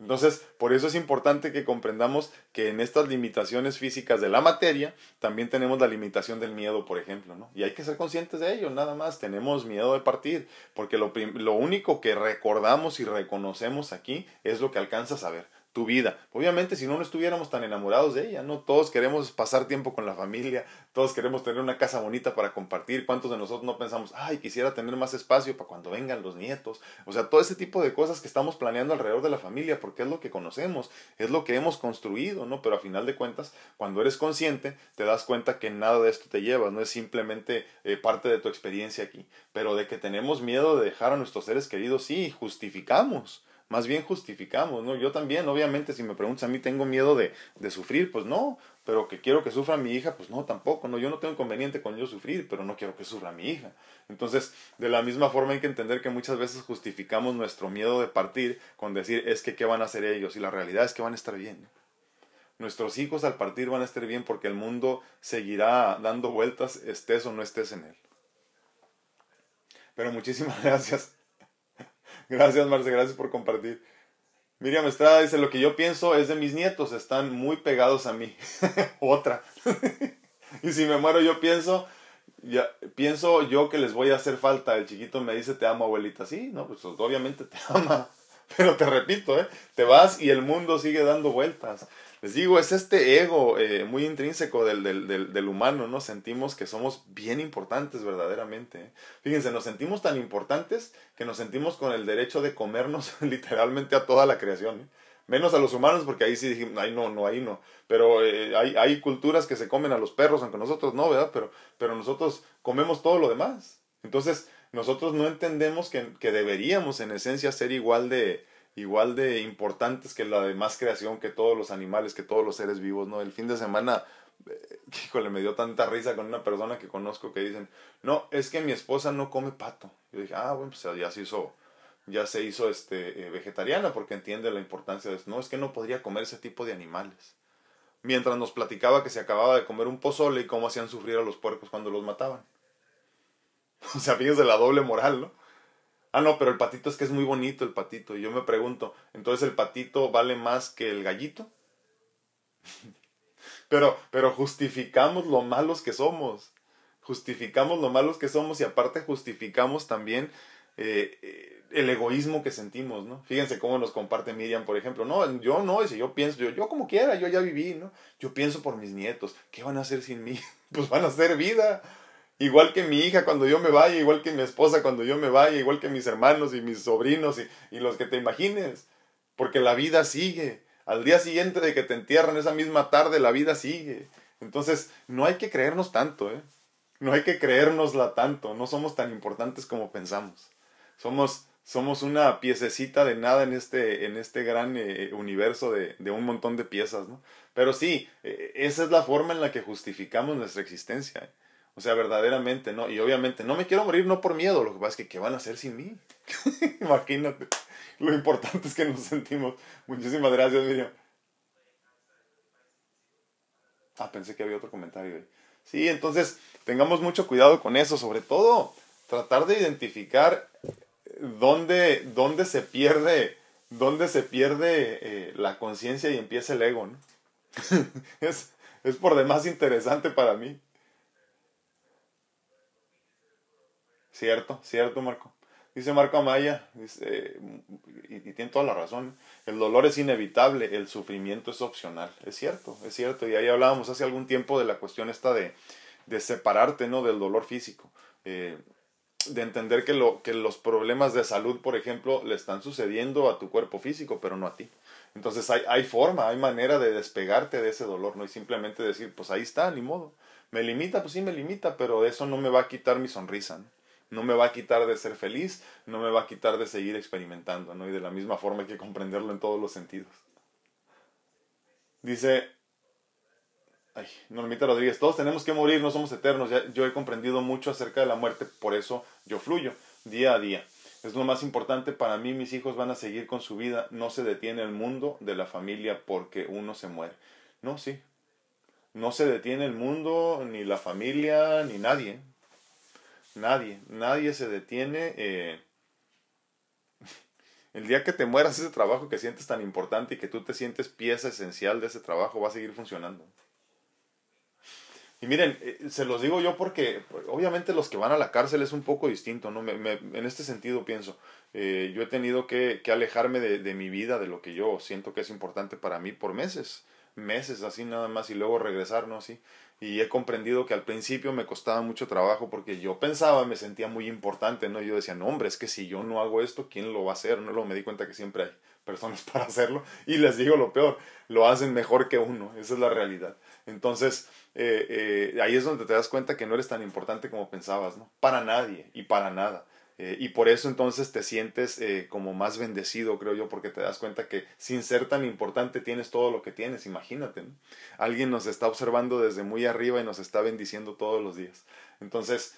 Entonces, por eso es importante que comprendamos que en estas limitaciones físicas de la materia, también tenemos la limitación del miedo, por ejemplo, ¿no? Y hay que ser conscientes de ello, nada más. Tenemos miedo de partir, porque lo, lo único que recordamos y reconocemos aquí es lo que alcanzas a ver tu vida. Obviamente, si no, no estuviéramos tan enamorados de ella, ¿no? Todos queremos pasar tiempo con la familia, todos queremos tener una casa bonita para compartir. ¿Cuántos de nosotros no pensamos, ay, quisiera tener más espacio para cuando vengan los nietos? O sea, todo ese tipo de cosas que estamos planeando alrededor de la familia, porque es lo que conocemos, es lo que hemos construido, ¿no? Pero a final de cuentas, cuando eres consciente, te das cuenta que nada de esto te lleva, no es simplemente eh, parte de tu experiencia aquí. Pero de que tenemos miedo de dejar a nuestros seres queridos, sí, justificamos más bien justificamos, ¿no? Yo también, obviamente, si me preguntas a mí, ¿tengo miedo de, de sufrir? Pues no, pero que quiero que sufra mi hija, pues no, tampoco, no, yo no tengo inconveniente con yo sufrir, pero no quiero que sufra mi hija. Entonces, de la misma forma hay que entender que muchas veces justificamos nuestro miedo de partir con decir, es que, ¿qué van a hacer ellos? Y la realidad es que van a estar bien. Nuestros hijos al partir van a estar bien porque el mundo seguirá dando vueltas, estés o no estés en él. Pero muchísimas (laughs) gracias (laughs) Gracias, Marce, gracias por compartir. Miriam Estrada dice, lo que yo pienso es de mis nietos, están muy pegados a mí. (laughs) Otra. (laughs) y si me muero yo pienso, ya, pienso yo que les voy a hacer falta. El chiquito me dice, te amo, abuelita. Sí, no, pues obviamente te ama. Pero te repito, ¿eh? te vas y el mundo sigue dando vueltas. Les digo, es este ego eh, muy intrínseco del, del, del, humano, ¿no? Sentimos que somos bien importantes verdaderamente. ¿eh? Fíjense, nos sentimos tan importantes que nos sentimos con el derecho de comernos (laughs) literalmente a toda la creación. ¿eh? Menos a los humanos, porque ahí sí dijimos, ahí no, no, ahí no. Pero hay, hay culturas que se comen a los perros, aunque nosotros no, ¿verdad? Pero, pero nosotros comemos todo lo demás. Entonces, nosotros no entendemos que, que deberíamos en esencia ser igual de, igual de importantes que la demás creación, que todos los animales, que todos los seres vivos, ¿no? El fin de semana, eh, (laughs) híjole, me dio tanta risa con una persona que conozco que dicen, no, es que mi esposa no come pato. Yo dije, ah, bueno, pues ya se hizo, ya se hizo este, eh, vegetariana porque entiende la importancia de eso. No, es que no podría comer ese tipo de animales. Mientras nos platicaba que se acababa de comer un pozole y cómo hacían sufrir a los puercos cuando los mataban. (laughs) O sea, fíjense la doble moral, ¿no? Ah, no, pero el patito es que es muy bonito el patito. Y yo me pregunto, ¿entonces el patito vale más que el gallito? (laughs) pero, pero justificamos lo malos que somos. Justificamos lo malos que somos y aparte justificamos también eh, el egoísmo que sentimos, ¿no? Fíjense cómo nos comparte Miriam, por ejemplo. No, yo no, si yo pienso, yo, yo como quiera, yo ya viví, ¿no? Yo pienso por mis nietos. ¿Qué van a hacer sin mí? (laughs) pues van a hacer vida. Igual que mi hija cuando yo me vaya, igual que mi esposa cuando yo me vaya, igual que mis hermanos y mis sobrinos y, y los que te imagines. Porque la vida sigue. Al día siguiente de que te entierran, esa misma tarde, la vida sigue. Entonces, no hay que creernos tanto, ¿eh? No hay que creérnosla tanto. No somos tan importantes como pensamos. Somos, somos una piececita de nada en este, en este gran eh, universo de, de, un montón de piezas, ¿no? Pero sí, eh, esa es la forma en la que justificamos nuestra existencia. ¿eh? O sea, verdaderamente, ¿no? Y obviamente, no me quiero morir no por miedo, lo que pasa es que ¿qué van a hacer sin mí? (laughs) Imagínate, lo importante es que nos sentimos. Muchísimas gracias, Miriam. Ah, pensé que había otro comentario. Sí, entonces, tengamos mucho cuidado con eso, sobre todo tratar de identificar dónde, dónde se pierde, dónde se pierde eh, la conciencia y empieza el ego, ¿no? (laughs) es, es por demás interesante para mí. Cierto, cierto, Marco. Dice Marco Amaya, dice, y, tiene toda la razón, el dolor es inevitable, el sufrimiento es opcional. Es cierto, es cierto. Y ahí hablábamos hace algún tiempo de la cuestión esta de, de separarte ¿no? del dolor físico. Eh, de entender que, lo, que los problemas de salud, por ejemplo, le están sucediendo a tu cuerpo físico, pero no a ti. Entonces hay, hay forma, hay manera de despegarte de ese dolor, ¿no? Y simplemente decir, pues ahí está, ni modo. Me limita, pues sí me limita, pero eso no me va a quitar mi sonrisa. ¿no? No me va a quitar de ser feliz, no me va a quitar de seguir experimentando, ¿no? Y de la misma forma hay que comprenderlo en todos los sentidos. Dice, ay, Normita Rodríguez, todos tenemos que morir, no somos eternos, yo he comprendido mucho acerca de la muerte, por eso yo fluyo día a día. Es lo más importante para mí, mis hijos van a seguir con su vida, no se detiene el mundo de la familia porque uno se muere. No, sí. No se detiene el mundo, ni la familia, ni nadie. Nadie, nadie se detiene. Eh, (laughs) el día que te mueras ese trabajo que sientes tan importante y que tú te sientes pieza esencial de ese trabajo va a seguir funcionando. Y miren, eh, se los digo yo porque obviamente los que van a la cárcel es un poco distinto, ¿no? en este sentido pienso, eh, yo he tenido que, alejarme de, mi vida, de lo que yo siento que es importante para mí por meses, meses así nada más y luego regresar, ¿no? Así. Y he comprendido que al principio me costaba mucho trabajo porque yo pensaba, me sentía muy importante, ¿no? Yo decía, no, hombre, es que si yo no hago esto, ¿quién lo va a hacer? No, luego me di cuenta que siempre hay personas (laughs) para hacerlo y les digo lo peor, lo hacen mejor que uno, esa es la realidad. Entonces, eh, eh, ahí es donde te das cuenta que no eres tan importante como pensabas, ¿no? Para nadie y para nada. Eh, y por eso entonces te sientes como más bendecido, creo yo, porque te das cuenta que sin ser tan importante tienes todo lo que tienes, imagínate. ¿no? Alguien nos está observando desde muy arriba y nos está bendiciendo todos los días. Entonces,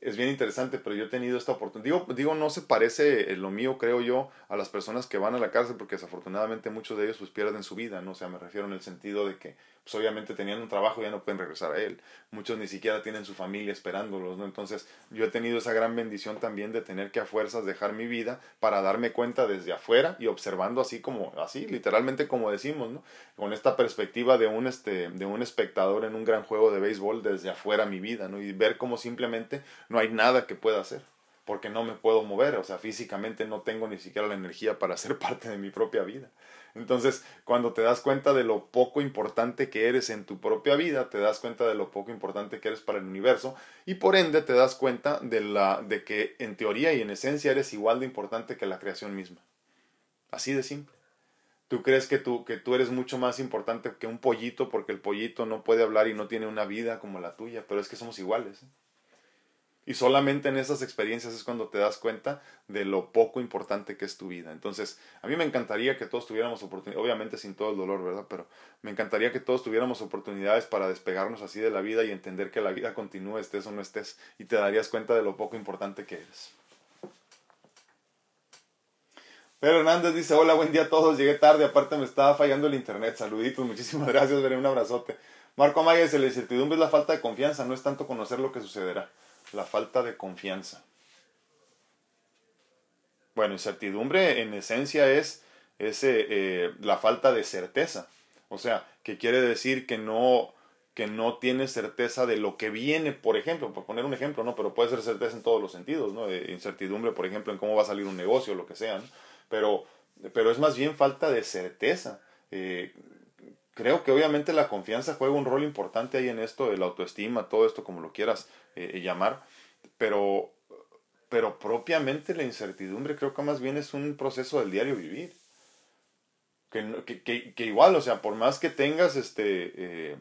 es bien interesante, pero yo he tenido esta oportunidad. Digo, no se parece lo mío, creo yo, a las personas que van a la cárcel, porque desafortunadamente muchos de ellos pues pierden su vida, ¿no? O sea, me refiero en el sentido de que pues obviamente teniendo un trabajo ya no pueden regresar a él. Muchos ni siquiera tienen su familia esperándolos, ¿no? Entonces yo he tenido esa gran bendición también de tener que a fuerzas dejar mi vida para darme cuenta desde afuera y observando así como, así, literalmente como decimos, ¿no? Con esta perspectiva de un, este, de un espectador en un gran juego de béisbol desde afuera mi vida, ¿no? Y ver cómo simplemente no hay nada que pueda hacer porque no me puedo mover, o sea, físicamente no tengo ni siquiera la energía para ser (laughs) parte de mi propia vida. Entonces, cuando te das cuenta de lo poco importante que eres en tu propia vida, te das cuenta de lo poco importante que eres para el universo y por ende te das cuenta de, la, de que en teoría y en esencia eres igual de importante que la creación misma. Así de simple. Tú crees que tú, que tú eres mucho más importante que un pollito porque el pollito no puede hablar y no tiene una vida como la tuya, pero es que somos iguales. ¿eh? Y solamente en esas experiencias es cuando te das cuenta de lo poco importante que es tu vida. Entonces, a mí me encantaría que todos tuviéramos oportunidades, obviamente sin todo el dolor, ¿verdad? Pero me encantaría que todos tuviéramos oportunidades para despegarnos así de la vida y entender que la vida continúa, estés o no estés, y te darías cuenta de lo poco importante que eres. Pero Hernández dice, hola, buen día a todos, llegué tarde, aparte me estaba fallando el internet, saluditos, (laughs) muchísimas gracias, veré un abrazote. Marco Amaya dice, la incertidumbre es la falta de confianza, no es tanto conocer lo que sucederá la falta de confianza. Bueno, incertidumbre en esencia es, eh, la falta de certeza. O sea, que quiere decir que no, que no tienes certeza de lo que viene, por ejemplo, por poner un ejemplo, ¿no? Pero puede ser certeza en todos los sentidos, ¿no? incertidumbre, por ejemplo, en cómo va a salir un negocio, lo que sea, Pero, pero es más bien falta de certeza. Eh, creo que obviamente la confianza juega un rol importante ahí en esto, la autoestima, todo esto como lo quieras eh, llamar, pero, pero propiamente la incertidumbre creo que más bien es un proceso del diario vivir. Que, que, que, igual, o sea, por más que tengas este... Eh,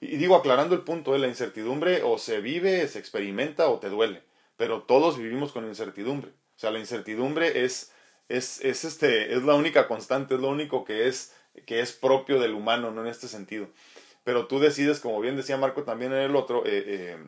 y digo, aclarando el punto, de la incertidumbre o se vive, se experimenta o te duele, pero todos vivimos con incertidumbre. O sea, la incertidumbre es, es, es, este, es la única constante, es lo único que es que es propio del humano, no en este sentido. Pero tú decides, como bien decía Marco también en el otro, eh, eh,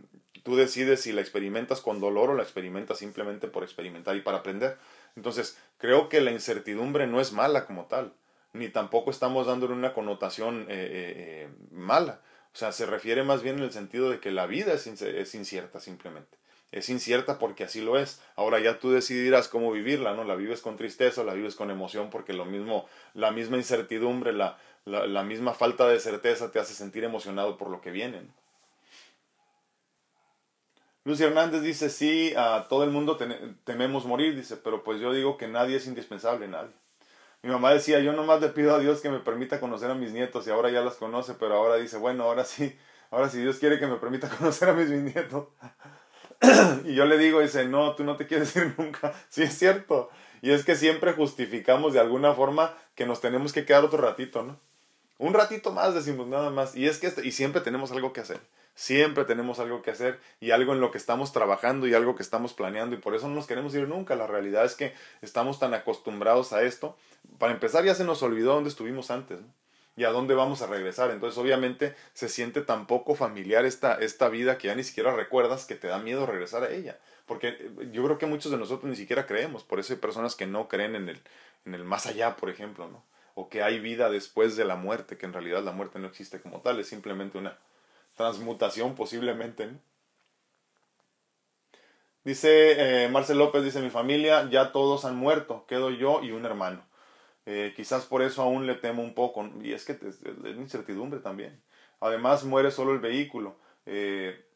tú decides si la experimentas con dolor o la experimentas simplemente por experimentar y para aprender. Entonces, creo que la incertidumbre no es mala como tal, ni tampoco estamos dándole una connotación eh, mala. O sea, se refiere más bien en el sentido de que la vida es, incierta simplemente es incierta porque así lo es. Ahora ya tú decidirás cómo vivirla, ¿no? La vives con tristeza, la vives con emoción, porque lo mismo, la misma incertidumbre, la, la, misma falta de certeza te hace sentir emocionado por lo que viene. Lucy Hernández dice, sí, a todo el mundo tememos morir, dice, pero pues yo digo que nadie es indispensable, nadie. Mi mamá decía, yo nomás le pido a Dios que me permita conocer a mis nietos y ahora ya las conoce, pero ahora dice, bueno, ahora sí, ahora si Dios quiere que me permita (laughs) conocer a mis bisnietos. (clears throat) y yo le digo, dice, no, tú no te quieres ir nunca. (laughs) Sí, es cierto. Y es que siempre justificamos de alguna forma que nos tenemos que quedar otro ratito, ¿no? Un ratito más decimos nada más. Y es que y siempre tenemos algo que hacer. Siempre tenemos algo que hacer y algo en lo que estamos trabajando y algo que estamos planeando y por eso no nos queremos ir nunca. La realidad es que estamos tan acostumbrados a esto. Para empezar ya se nos olvidó dónde estuvimos antes y a dónde vamos a regresar. Entonces obviamente se siente tan poco familiar esta, esta vida que ya ni siquiera recuerdas que te da miedo regresar a ella. Porque eh, yo creo que muchos de nosotros ni siquiera creemos. Por eso hay personas que no creen en el, en el más allá, por ejemplo, ¿no? O que hay vida después de la muerte, que en realidad la muerte no existe como tal, es simplemente una transmutación posiblemente. Dice eh, Marcel López, dice mi familia, ya todos han muerto, quedo yo y un hermano. Eh, quizás por eso aún le temo un poco, y es que es, es incertidumbre también. Además muere solo el vehículo, eh,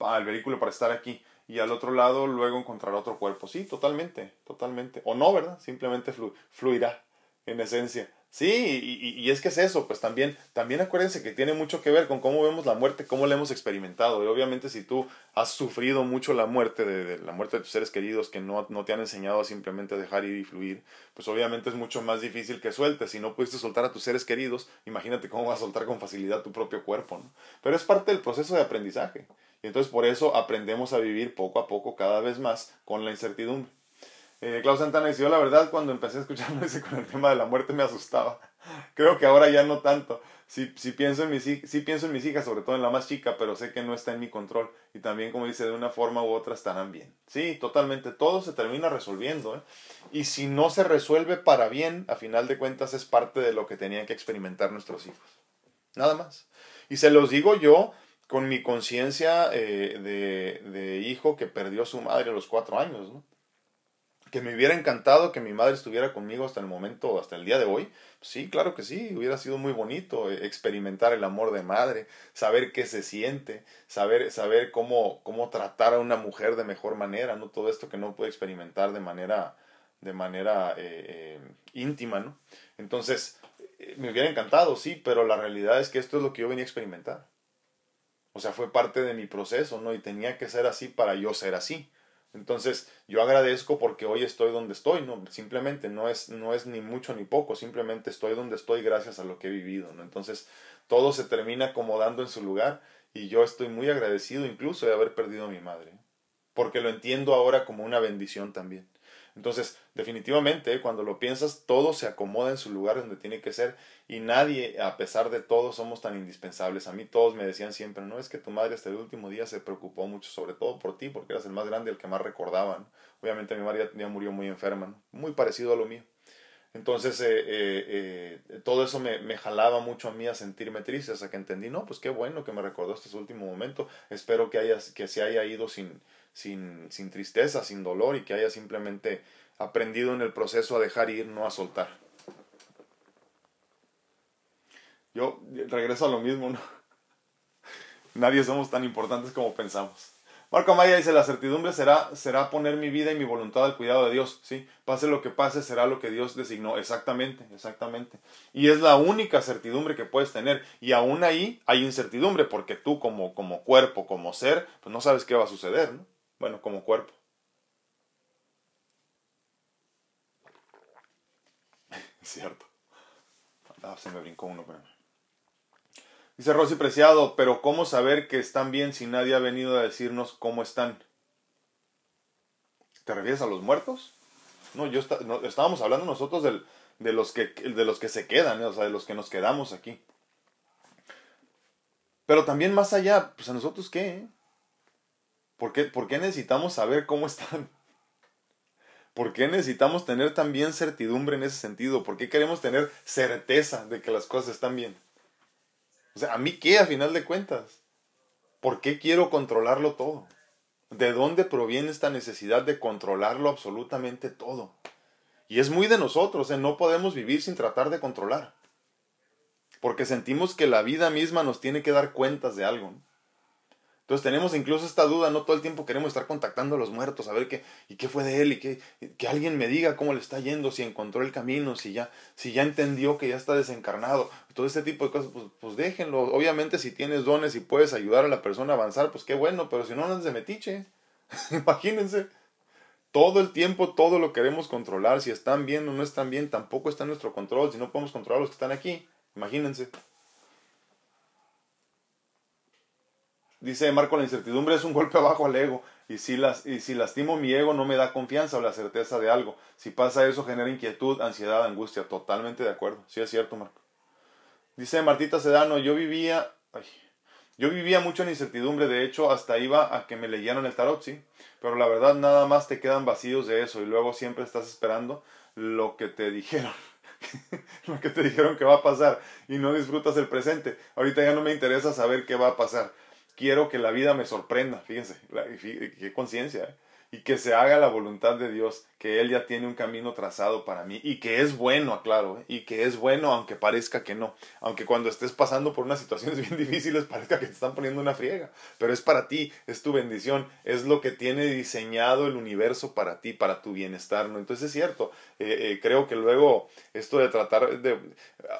el vehículo para estar aquí, y al otro lado luego encontrar otro cuerpo. Sí, totalmente, totalmente. O no, ¿verdad? Simplemente fluirá, en esencia. Sí, y, y, es que es eso, pues también, también acuérdense que tiene mucho que ver con cómo vemos la muerte, cómo la hemos experimentado. Y obviamente si tú has sufrido mucho la muerte, de, la muerte de tus seres queridos que no, no, te han enseñado a simplemente dejar ir y fluir, pues obviamente es mucho más difícil que sueltes. Si no pudiste soltar a tus seres queridos, imagínate cómo vas a soltar con facilidad tu propio cuerpo, ¿no? Pero es parte del proceso de aprendizaje. Y entonces por eso aprendemos a vivir poco a poco cada vez más con la incertidumbre. Eh, Santana dice, yo la verdad cuando empecé a escucharlo (laughs) ese con el tema de la muerte me asustaba. Creo que ahora ya no tanto. Sí, sí, pienso en mis, pienso en mis hijas, sobre todo en la más chica, pero sé que no está en mi control. Y también, como dice, de una forma u otra estarán bien. Sí, totalmente. Todo se termina resolviendo. ¿eh? Y si no se resuelve para bien, a final de cuentas es parte de lo que tenían que experimentar nuestros hijos. Nada más. Y se los digo yo con mi conciencia eh, de, de hijo que perdió a su madre a los cuatro años. ¿no? Que me hubiera encantado que mi madre estuviera conmigo hasta el momento, hasta el día de hoy. Sí, claro que sí, hubiera sido muy bonito eh, experimentar el amor de madre, saber qué se siente, saber, saber cómo, cómo tratar a una mujer de mejor manera, ¿no? Todo esto que no puede experimentar de manera, de manera eh, eh, íntima, ¿no? Entonces, me hubiera encantado, sí, pero la realidad es que esto es lo que yo venía a experimentar. O sea, fue parte de mi proceso, ¿no? Y tenía que ser así para yo ser así. Entonces, yo agradezco porque hoy estoy donde estoy, ¿no? Simplemente no es, no es ni mucho ni poco, simplemente estoy donde estoy gracias a lo que he vivido, ¿no? Entonces, todo se termina acomodando en su lugar y yo estoy muy agradecido incluso de haber perdido a mi madre, porque lo entiendo ahora como una bendición también. Entonces, definitivamente, cuando lo piensas, todo se acomoda en su lugar donde tiene que ser y nadie, a pesar de todo, somos tan indispensables. A mí todos me decían siempre, no es que tu madre hasta el último día se preocupó mucho, sobre todo por ti, porque eras el más grande, el que más recordaban. Obviamente mi madre ya, murió muy enferma, muy parecido a lo mío. Entonces, eh, eh, eh, todo eso me, me, jalaba mucho a mí a sentirme triste, hasta que entendí, no, pues qué bueno que me recordó este último momento. Espero que, haya, que se haya ido sin, sin, sin tristeza, sin dolor y que haya simplemente aprendido en el proceso a dejar ir, no a soltar. Yo regreso a lo mismo, ¿no? (laughs) Nadie somos tan importantes como pensamos. Marco Maya dice, la certidumbre será, será poner mi vida y mi voluntad al cuidado de Dios, ¿sí? Pase lo que pase, será lo que Dios designó. Exactamente, exactamente. Y es la única certidumbre que puedes tener. Y aún ahí hay incertidumbre, porque tú como, como cuerpo, como ser, pues no sabes qué va a suceder, ¿no? Bueno, como cuerpo. (laughs) Cierto. Ah, se me brincó uno. Dice Rosy Preciado, pero ¿cómo saber que están bien si nadie ha venido a decirnos cómo están? ¿Te refieres a los muertos? No, yo estábamos hablando nosotros de, los que, de los que se quedan, o sea, de los que nos quedamos aquí. Pero también más allá, pues a nosotros qué, eh? ¿Por qué, necesitamos saber cómo están? ¿Por qué necesitamos tener también certidumbre en ese sentido? ¿Por qué queremos tener certeza de que las cosas están bien? O sea, ¿a mí qué a final de cuentas? ¿Por qué quiero controlarlo todo? ¿De dónde proviene esta necesidad de controlarlo absolutamente todo? Y es muy de nosotros, ¿eh? no podemos vivir sin tratar de controlar. Porque sentimos que la vida misma nos tiene que dar cuentas de algo. Entonces tenemos incluso esta duda, no todo el tiempo queremos estar contactando a los muertos, a ver qué, y qué fue de él, y que, que alguien me diga cómo le está yendo, si encontró el camino, si ya, si ya entendió que ya está desencarnado, todo este tipo de cosas, pues, pues déjenlo. Obviamente si tienes dones y puedes ayudar a la persona a avanzar, pues qué bueno, pero si no, no de metiche. (laughs) Imagínense. Todo el tiempo todo lo queremos controlar, si están bien o no están bien, tampoco está en nuestro control, si no podemos controlar a los que están aquí, imagínense. Dice Marco, la incertidumbre es un golpe abajo al ego. Y si, las, y si lastimo mi ego, no me da confianza o la certeza de algo. Si pasa eso, genera inquietud, ansiedad, angustia. Totalmente de acuerdo. Sí, es cierto, Marco. Dice Martita Sedano, yo vivía, yo vivía mucho en incertidumbre. De hecho, hasta iba a que me leyeran el tarot, sí. Pero la verdad, nada más te quedan vacíos de eso. Y luego siempre estás esperando lo que te dijeron. (laughs) lo que te dijeron que va a pasar. Y no disfrutas el presente. Ahorita ya no me interesa saber qué va a pasar quiero que la vida me sorprenda, fíjense, qué conciencia, ¿eh? Y que se haga la voluntad de Dios, que Él ya tiene un camino trazado para mí y que es bueno, aclaro, ¿eh? y que es bueno aunque parezca que no, aunque cuando estés pasando por unas situaciones (laughs) bien difíciles parezca que te están poniendo una friega, pero es para ti, es tu bendición, es lo que tiene diseñado el universo para ti, para tu bienestar, ¿no? Entonces es cierto, eh, eh, creo que luego esto de tratar de...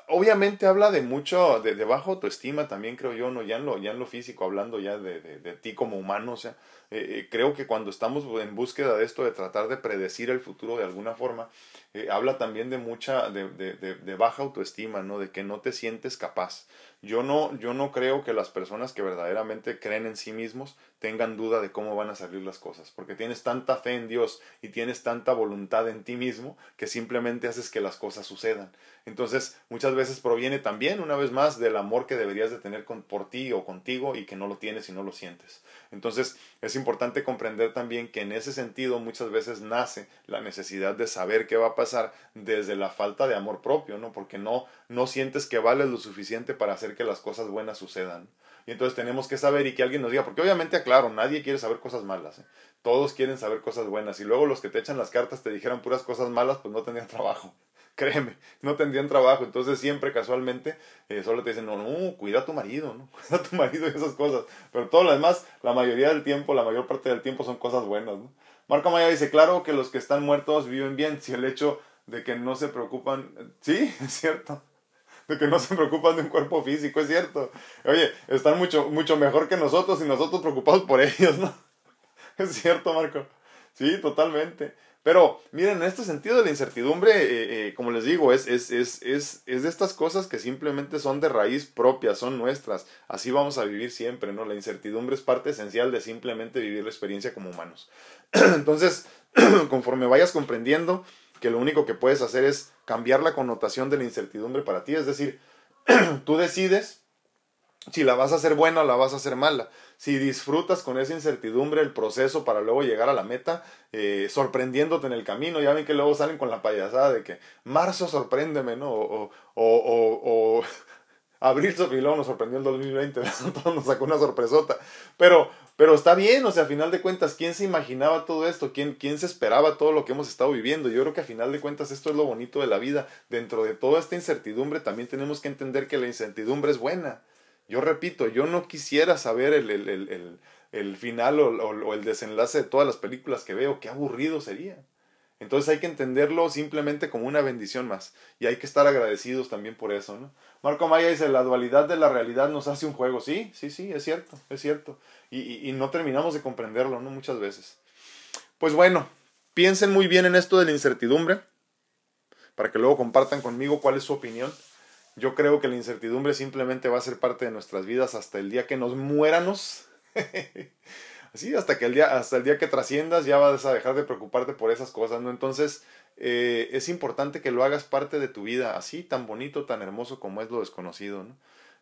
Obviamente habla de mucho, de, de baja autoestima también creo yo, ¿no? Ya en lo, ya en lo físico, hablando ya de, de, de ti como humano, o sea, eh, creo que cuando estamos en búsqueda de esto, de tratar de predecir el futuro de alguna forma, eh, habla también de mucha, de, de, de, baja autoestima, ¿no? De que no te sientes capaz. Yo no, yo no creo que las personas que verdaderamente creen en sí mismos tengan duda de cómo van a salir las cosas, porque tienes tanta fe en Dios y tienes tanta voluntad en ti mismo que simplemente haces que las cosas sucedan. Entonces, muchas veces proviene también, una vez más, del amor que deberías de tener por ti o contigo y que no lo tienes y no lo sientes. Entonces, es importante comprender también que en ese sentido muchas veces nace la necesidad de saber qué va a pasar desde la falta de amor propio, ¿no? Porque no, no sientes que vales lo suficiente para hacer que las cosas buenas sucedan. Y entonces tenemos que saber y que alguien nos diga, porque obviamente, claro, nadie quiere saber cosas malas, ¿eh? todos quieren saber cosas buenas. Y luego los que te echan las cartas te dijeran puras cosas malas, pues no tendrían (laughs) trabajo. Créeme, no tendrían trabajo. Entonces siempre casualmente eh, solo te dicen, no, no, cuida a tu marido. (laughs) Cuida a tu marido y esas cosas. Pero todo lo demás, la mayoría del tiempo, la mayor parte del tiempo son cosas buenas. Marco Maya dice, claro que los que están muertos viven bien, si el hecho de que no se preocupan, sí, (laughs) es cierto de que no se preocupan de un cuerpo físico, es cierto. Oye, están mucho, mucho mejor que nosotros y nosotros preocupados por ellos, ¿no? (laughs) Es cierto, Marco. Sí, totalmente. Pero miren, en este sentido la incertidumbre, eh, eh, como les digo, es, es, es, es de estas cosas que simplemente son de raíz propia, son nuestras. Así vamos a vivir siempre, ¿no? La incertidumbre es parte esencial de simplemente vivir la experiencia como humanos. (clears throat) Entonces, (clears throat) conforme vayas comprendiendo que lo único que puedes hacer es cambiar la connotación de la incertidumbre para ti. Es decir, (clears throat) tú decides si la vas a hacer buena o la vas a hacer mala. Si disfrutas con esa incertidumbre el proceso para luego llegar a la meta, eh, sorprendiéndote en el camino. Ya ven que luego salen con la payasada de que marzo sorpréndeme, ¿no? O, o, o, o (laughs) abril nos sorprendió el 2020, (laughs) Todos nos sacó una sorpresota. Pero pero está bien, o sea, a final de cuentas, ¿quién se imaginaba todo esto? ¿Quién, ¿Quién se esperaba todo lo que hemos estado viviendo? Yo creo que a final de cuentas esto es lo bonito de la vida. Dentro de toda esta incertidumbre también tenemos que entender que la incertidumbre es buena. Yo repito, yo no quisiera saber el, el, el, el final o, o el desenlace de todas las películas que veo. Qué aburrido sería. Entonces hay que entenderlo simplemente como una bendición más. Y hay que estar agradecidos también por eso, ¿no? Marco Maya dice, la dualidad de la realidad nos hace un juego. Sí, sí, sí, es cierto, es cierto. Y, y, no terminamos de comprenderlo, ¿no? Muchas veces. Pues bueno, piensen muy bien en esto de la incertidumbre, para que luego compartan conmigo cuál es su opinión. Yo creo que la incertidumbre simplemente va a ser parte de nuestras vidas hasta el día que nos muéranos. (laughs) Sí, hasta que el día, hasta el día que trasciendas ya vas a dejar de preocuparte por esas cosas, ¿no? Entonces, eh, es importante que lo hagas parte de tu vida, así tan bonito, tan hermoso como es lo desconocido, ¿no?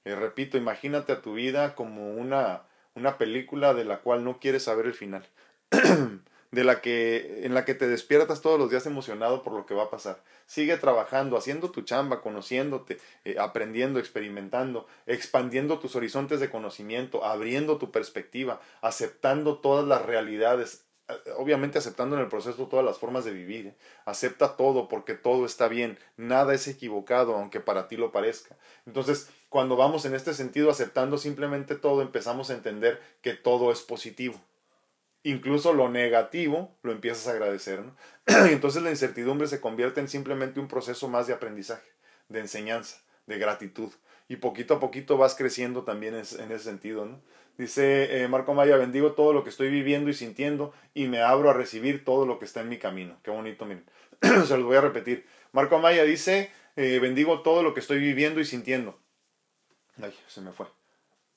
Eh, repito, imagínate a tu vida como una, una película de la cual no quieres saber el final. (clears throat) de la que, en la que te despiertas todos los días emocionado por lo que va a pasar. Sigue trabajando, haciendo tu chamba, conociéndote, eh, aprendiendo, experimentando, expandiendo tus horizontes de conocimiento, abriendo tu perspectiva, aceptando todas las realidades, eh, obviamente aceptando en el proceso todas las formas de vivir. ¿eh? Acepta todo porque todo está bien, nada es equivocado aunque para ti lo parezca. Entonces, cuando vamos en este sentido aceptando simplemente todo, empezamos a entender que todo es positivo incluso lo negativo lo empiezas a agradecer. ¿no? (clears throat) Entonces la incertidumbre se convierte en simplemente un proceso más de aprendizaje, de enseñanza, de gratitud. Y poquito a poquito vas creciendo también en ese sentido. ¿no? Dice eh, Marco Maya, bendigo todo lo que estoy viviendo y sintiendo y me abro a recibir todo lo que está en mi camino. Qué bonito, miren. (clears throat) se los voy a repetir. Marco Maya dice, eh, bendigo todo lo que estoy viviendo y sintiendo. Ay, se me fue.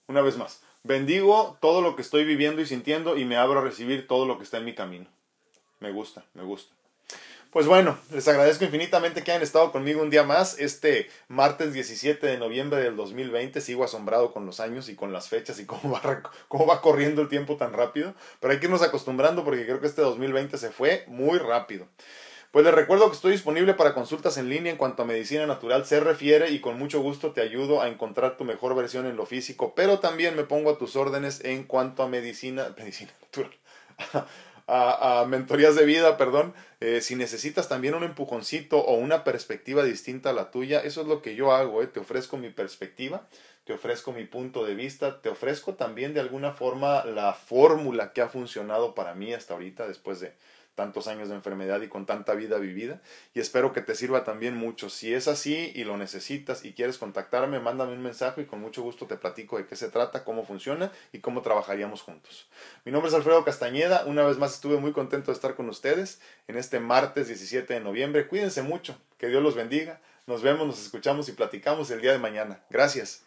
Una vez más. Bendigo todo lo que estoy viviendo y sintiendo y me abro a recibir todo lo que está en mi camino. Me gusta, me gusta. Pues bueno, les agradezco infinitamente que hayan estado conmigo un día más. Este martes 17 de noviembre del 2020 sigo asombrado con los años y con las fechas y cómo va, corriendo el tiempo tan rápido. Pero hay que irnos acostumbrando porque creo que este 2020 se fue muy rápido. Pues les recuerdo que estoy disponible para consultas en línea en cuanto a medicina natural se refiere y con mucho gusto te ayudo a encontrar tu mejor versión en lo físico, pero también me pongo a tus órdenes en cuanto a medicina, (laughs) medicina natural. (laughs) a, mentorías de vida, perdón, eh, si necesitas también un empujoncito o una perspectiva distinta a la tuya, eso es lo que yo hago, eh, te ofrezco mi perspectiva, te ofrezco mi punto de vista, te ofrezco también de alguna forma la fórmula que ha funcionado para mí hasta ahorita después de, tantos años de enfermedad y con tanta vida vivida y espero que te sirva también mucho. Si es así y lo necesitas y quieres contactarme, mándame un mensaje y con mucho gusto te platico de qué se trata, cómo funciona y cómo trabajaríamos juntos. Mi nombre es Alfredo Castañeda, una vez más estuve muy contento de estar con ustedes en este martes 17 de noviembre. Cuídense mucho, que Dios los bendiga. Nos vemos, nos escuchamos y platicamos el día de mañana. Gracias.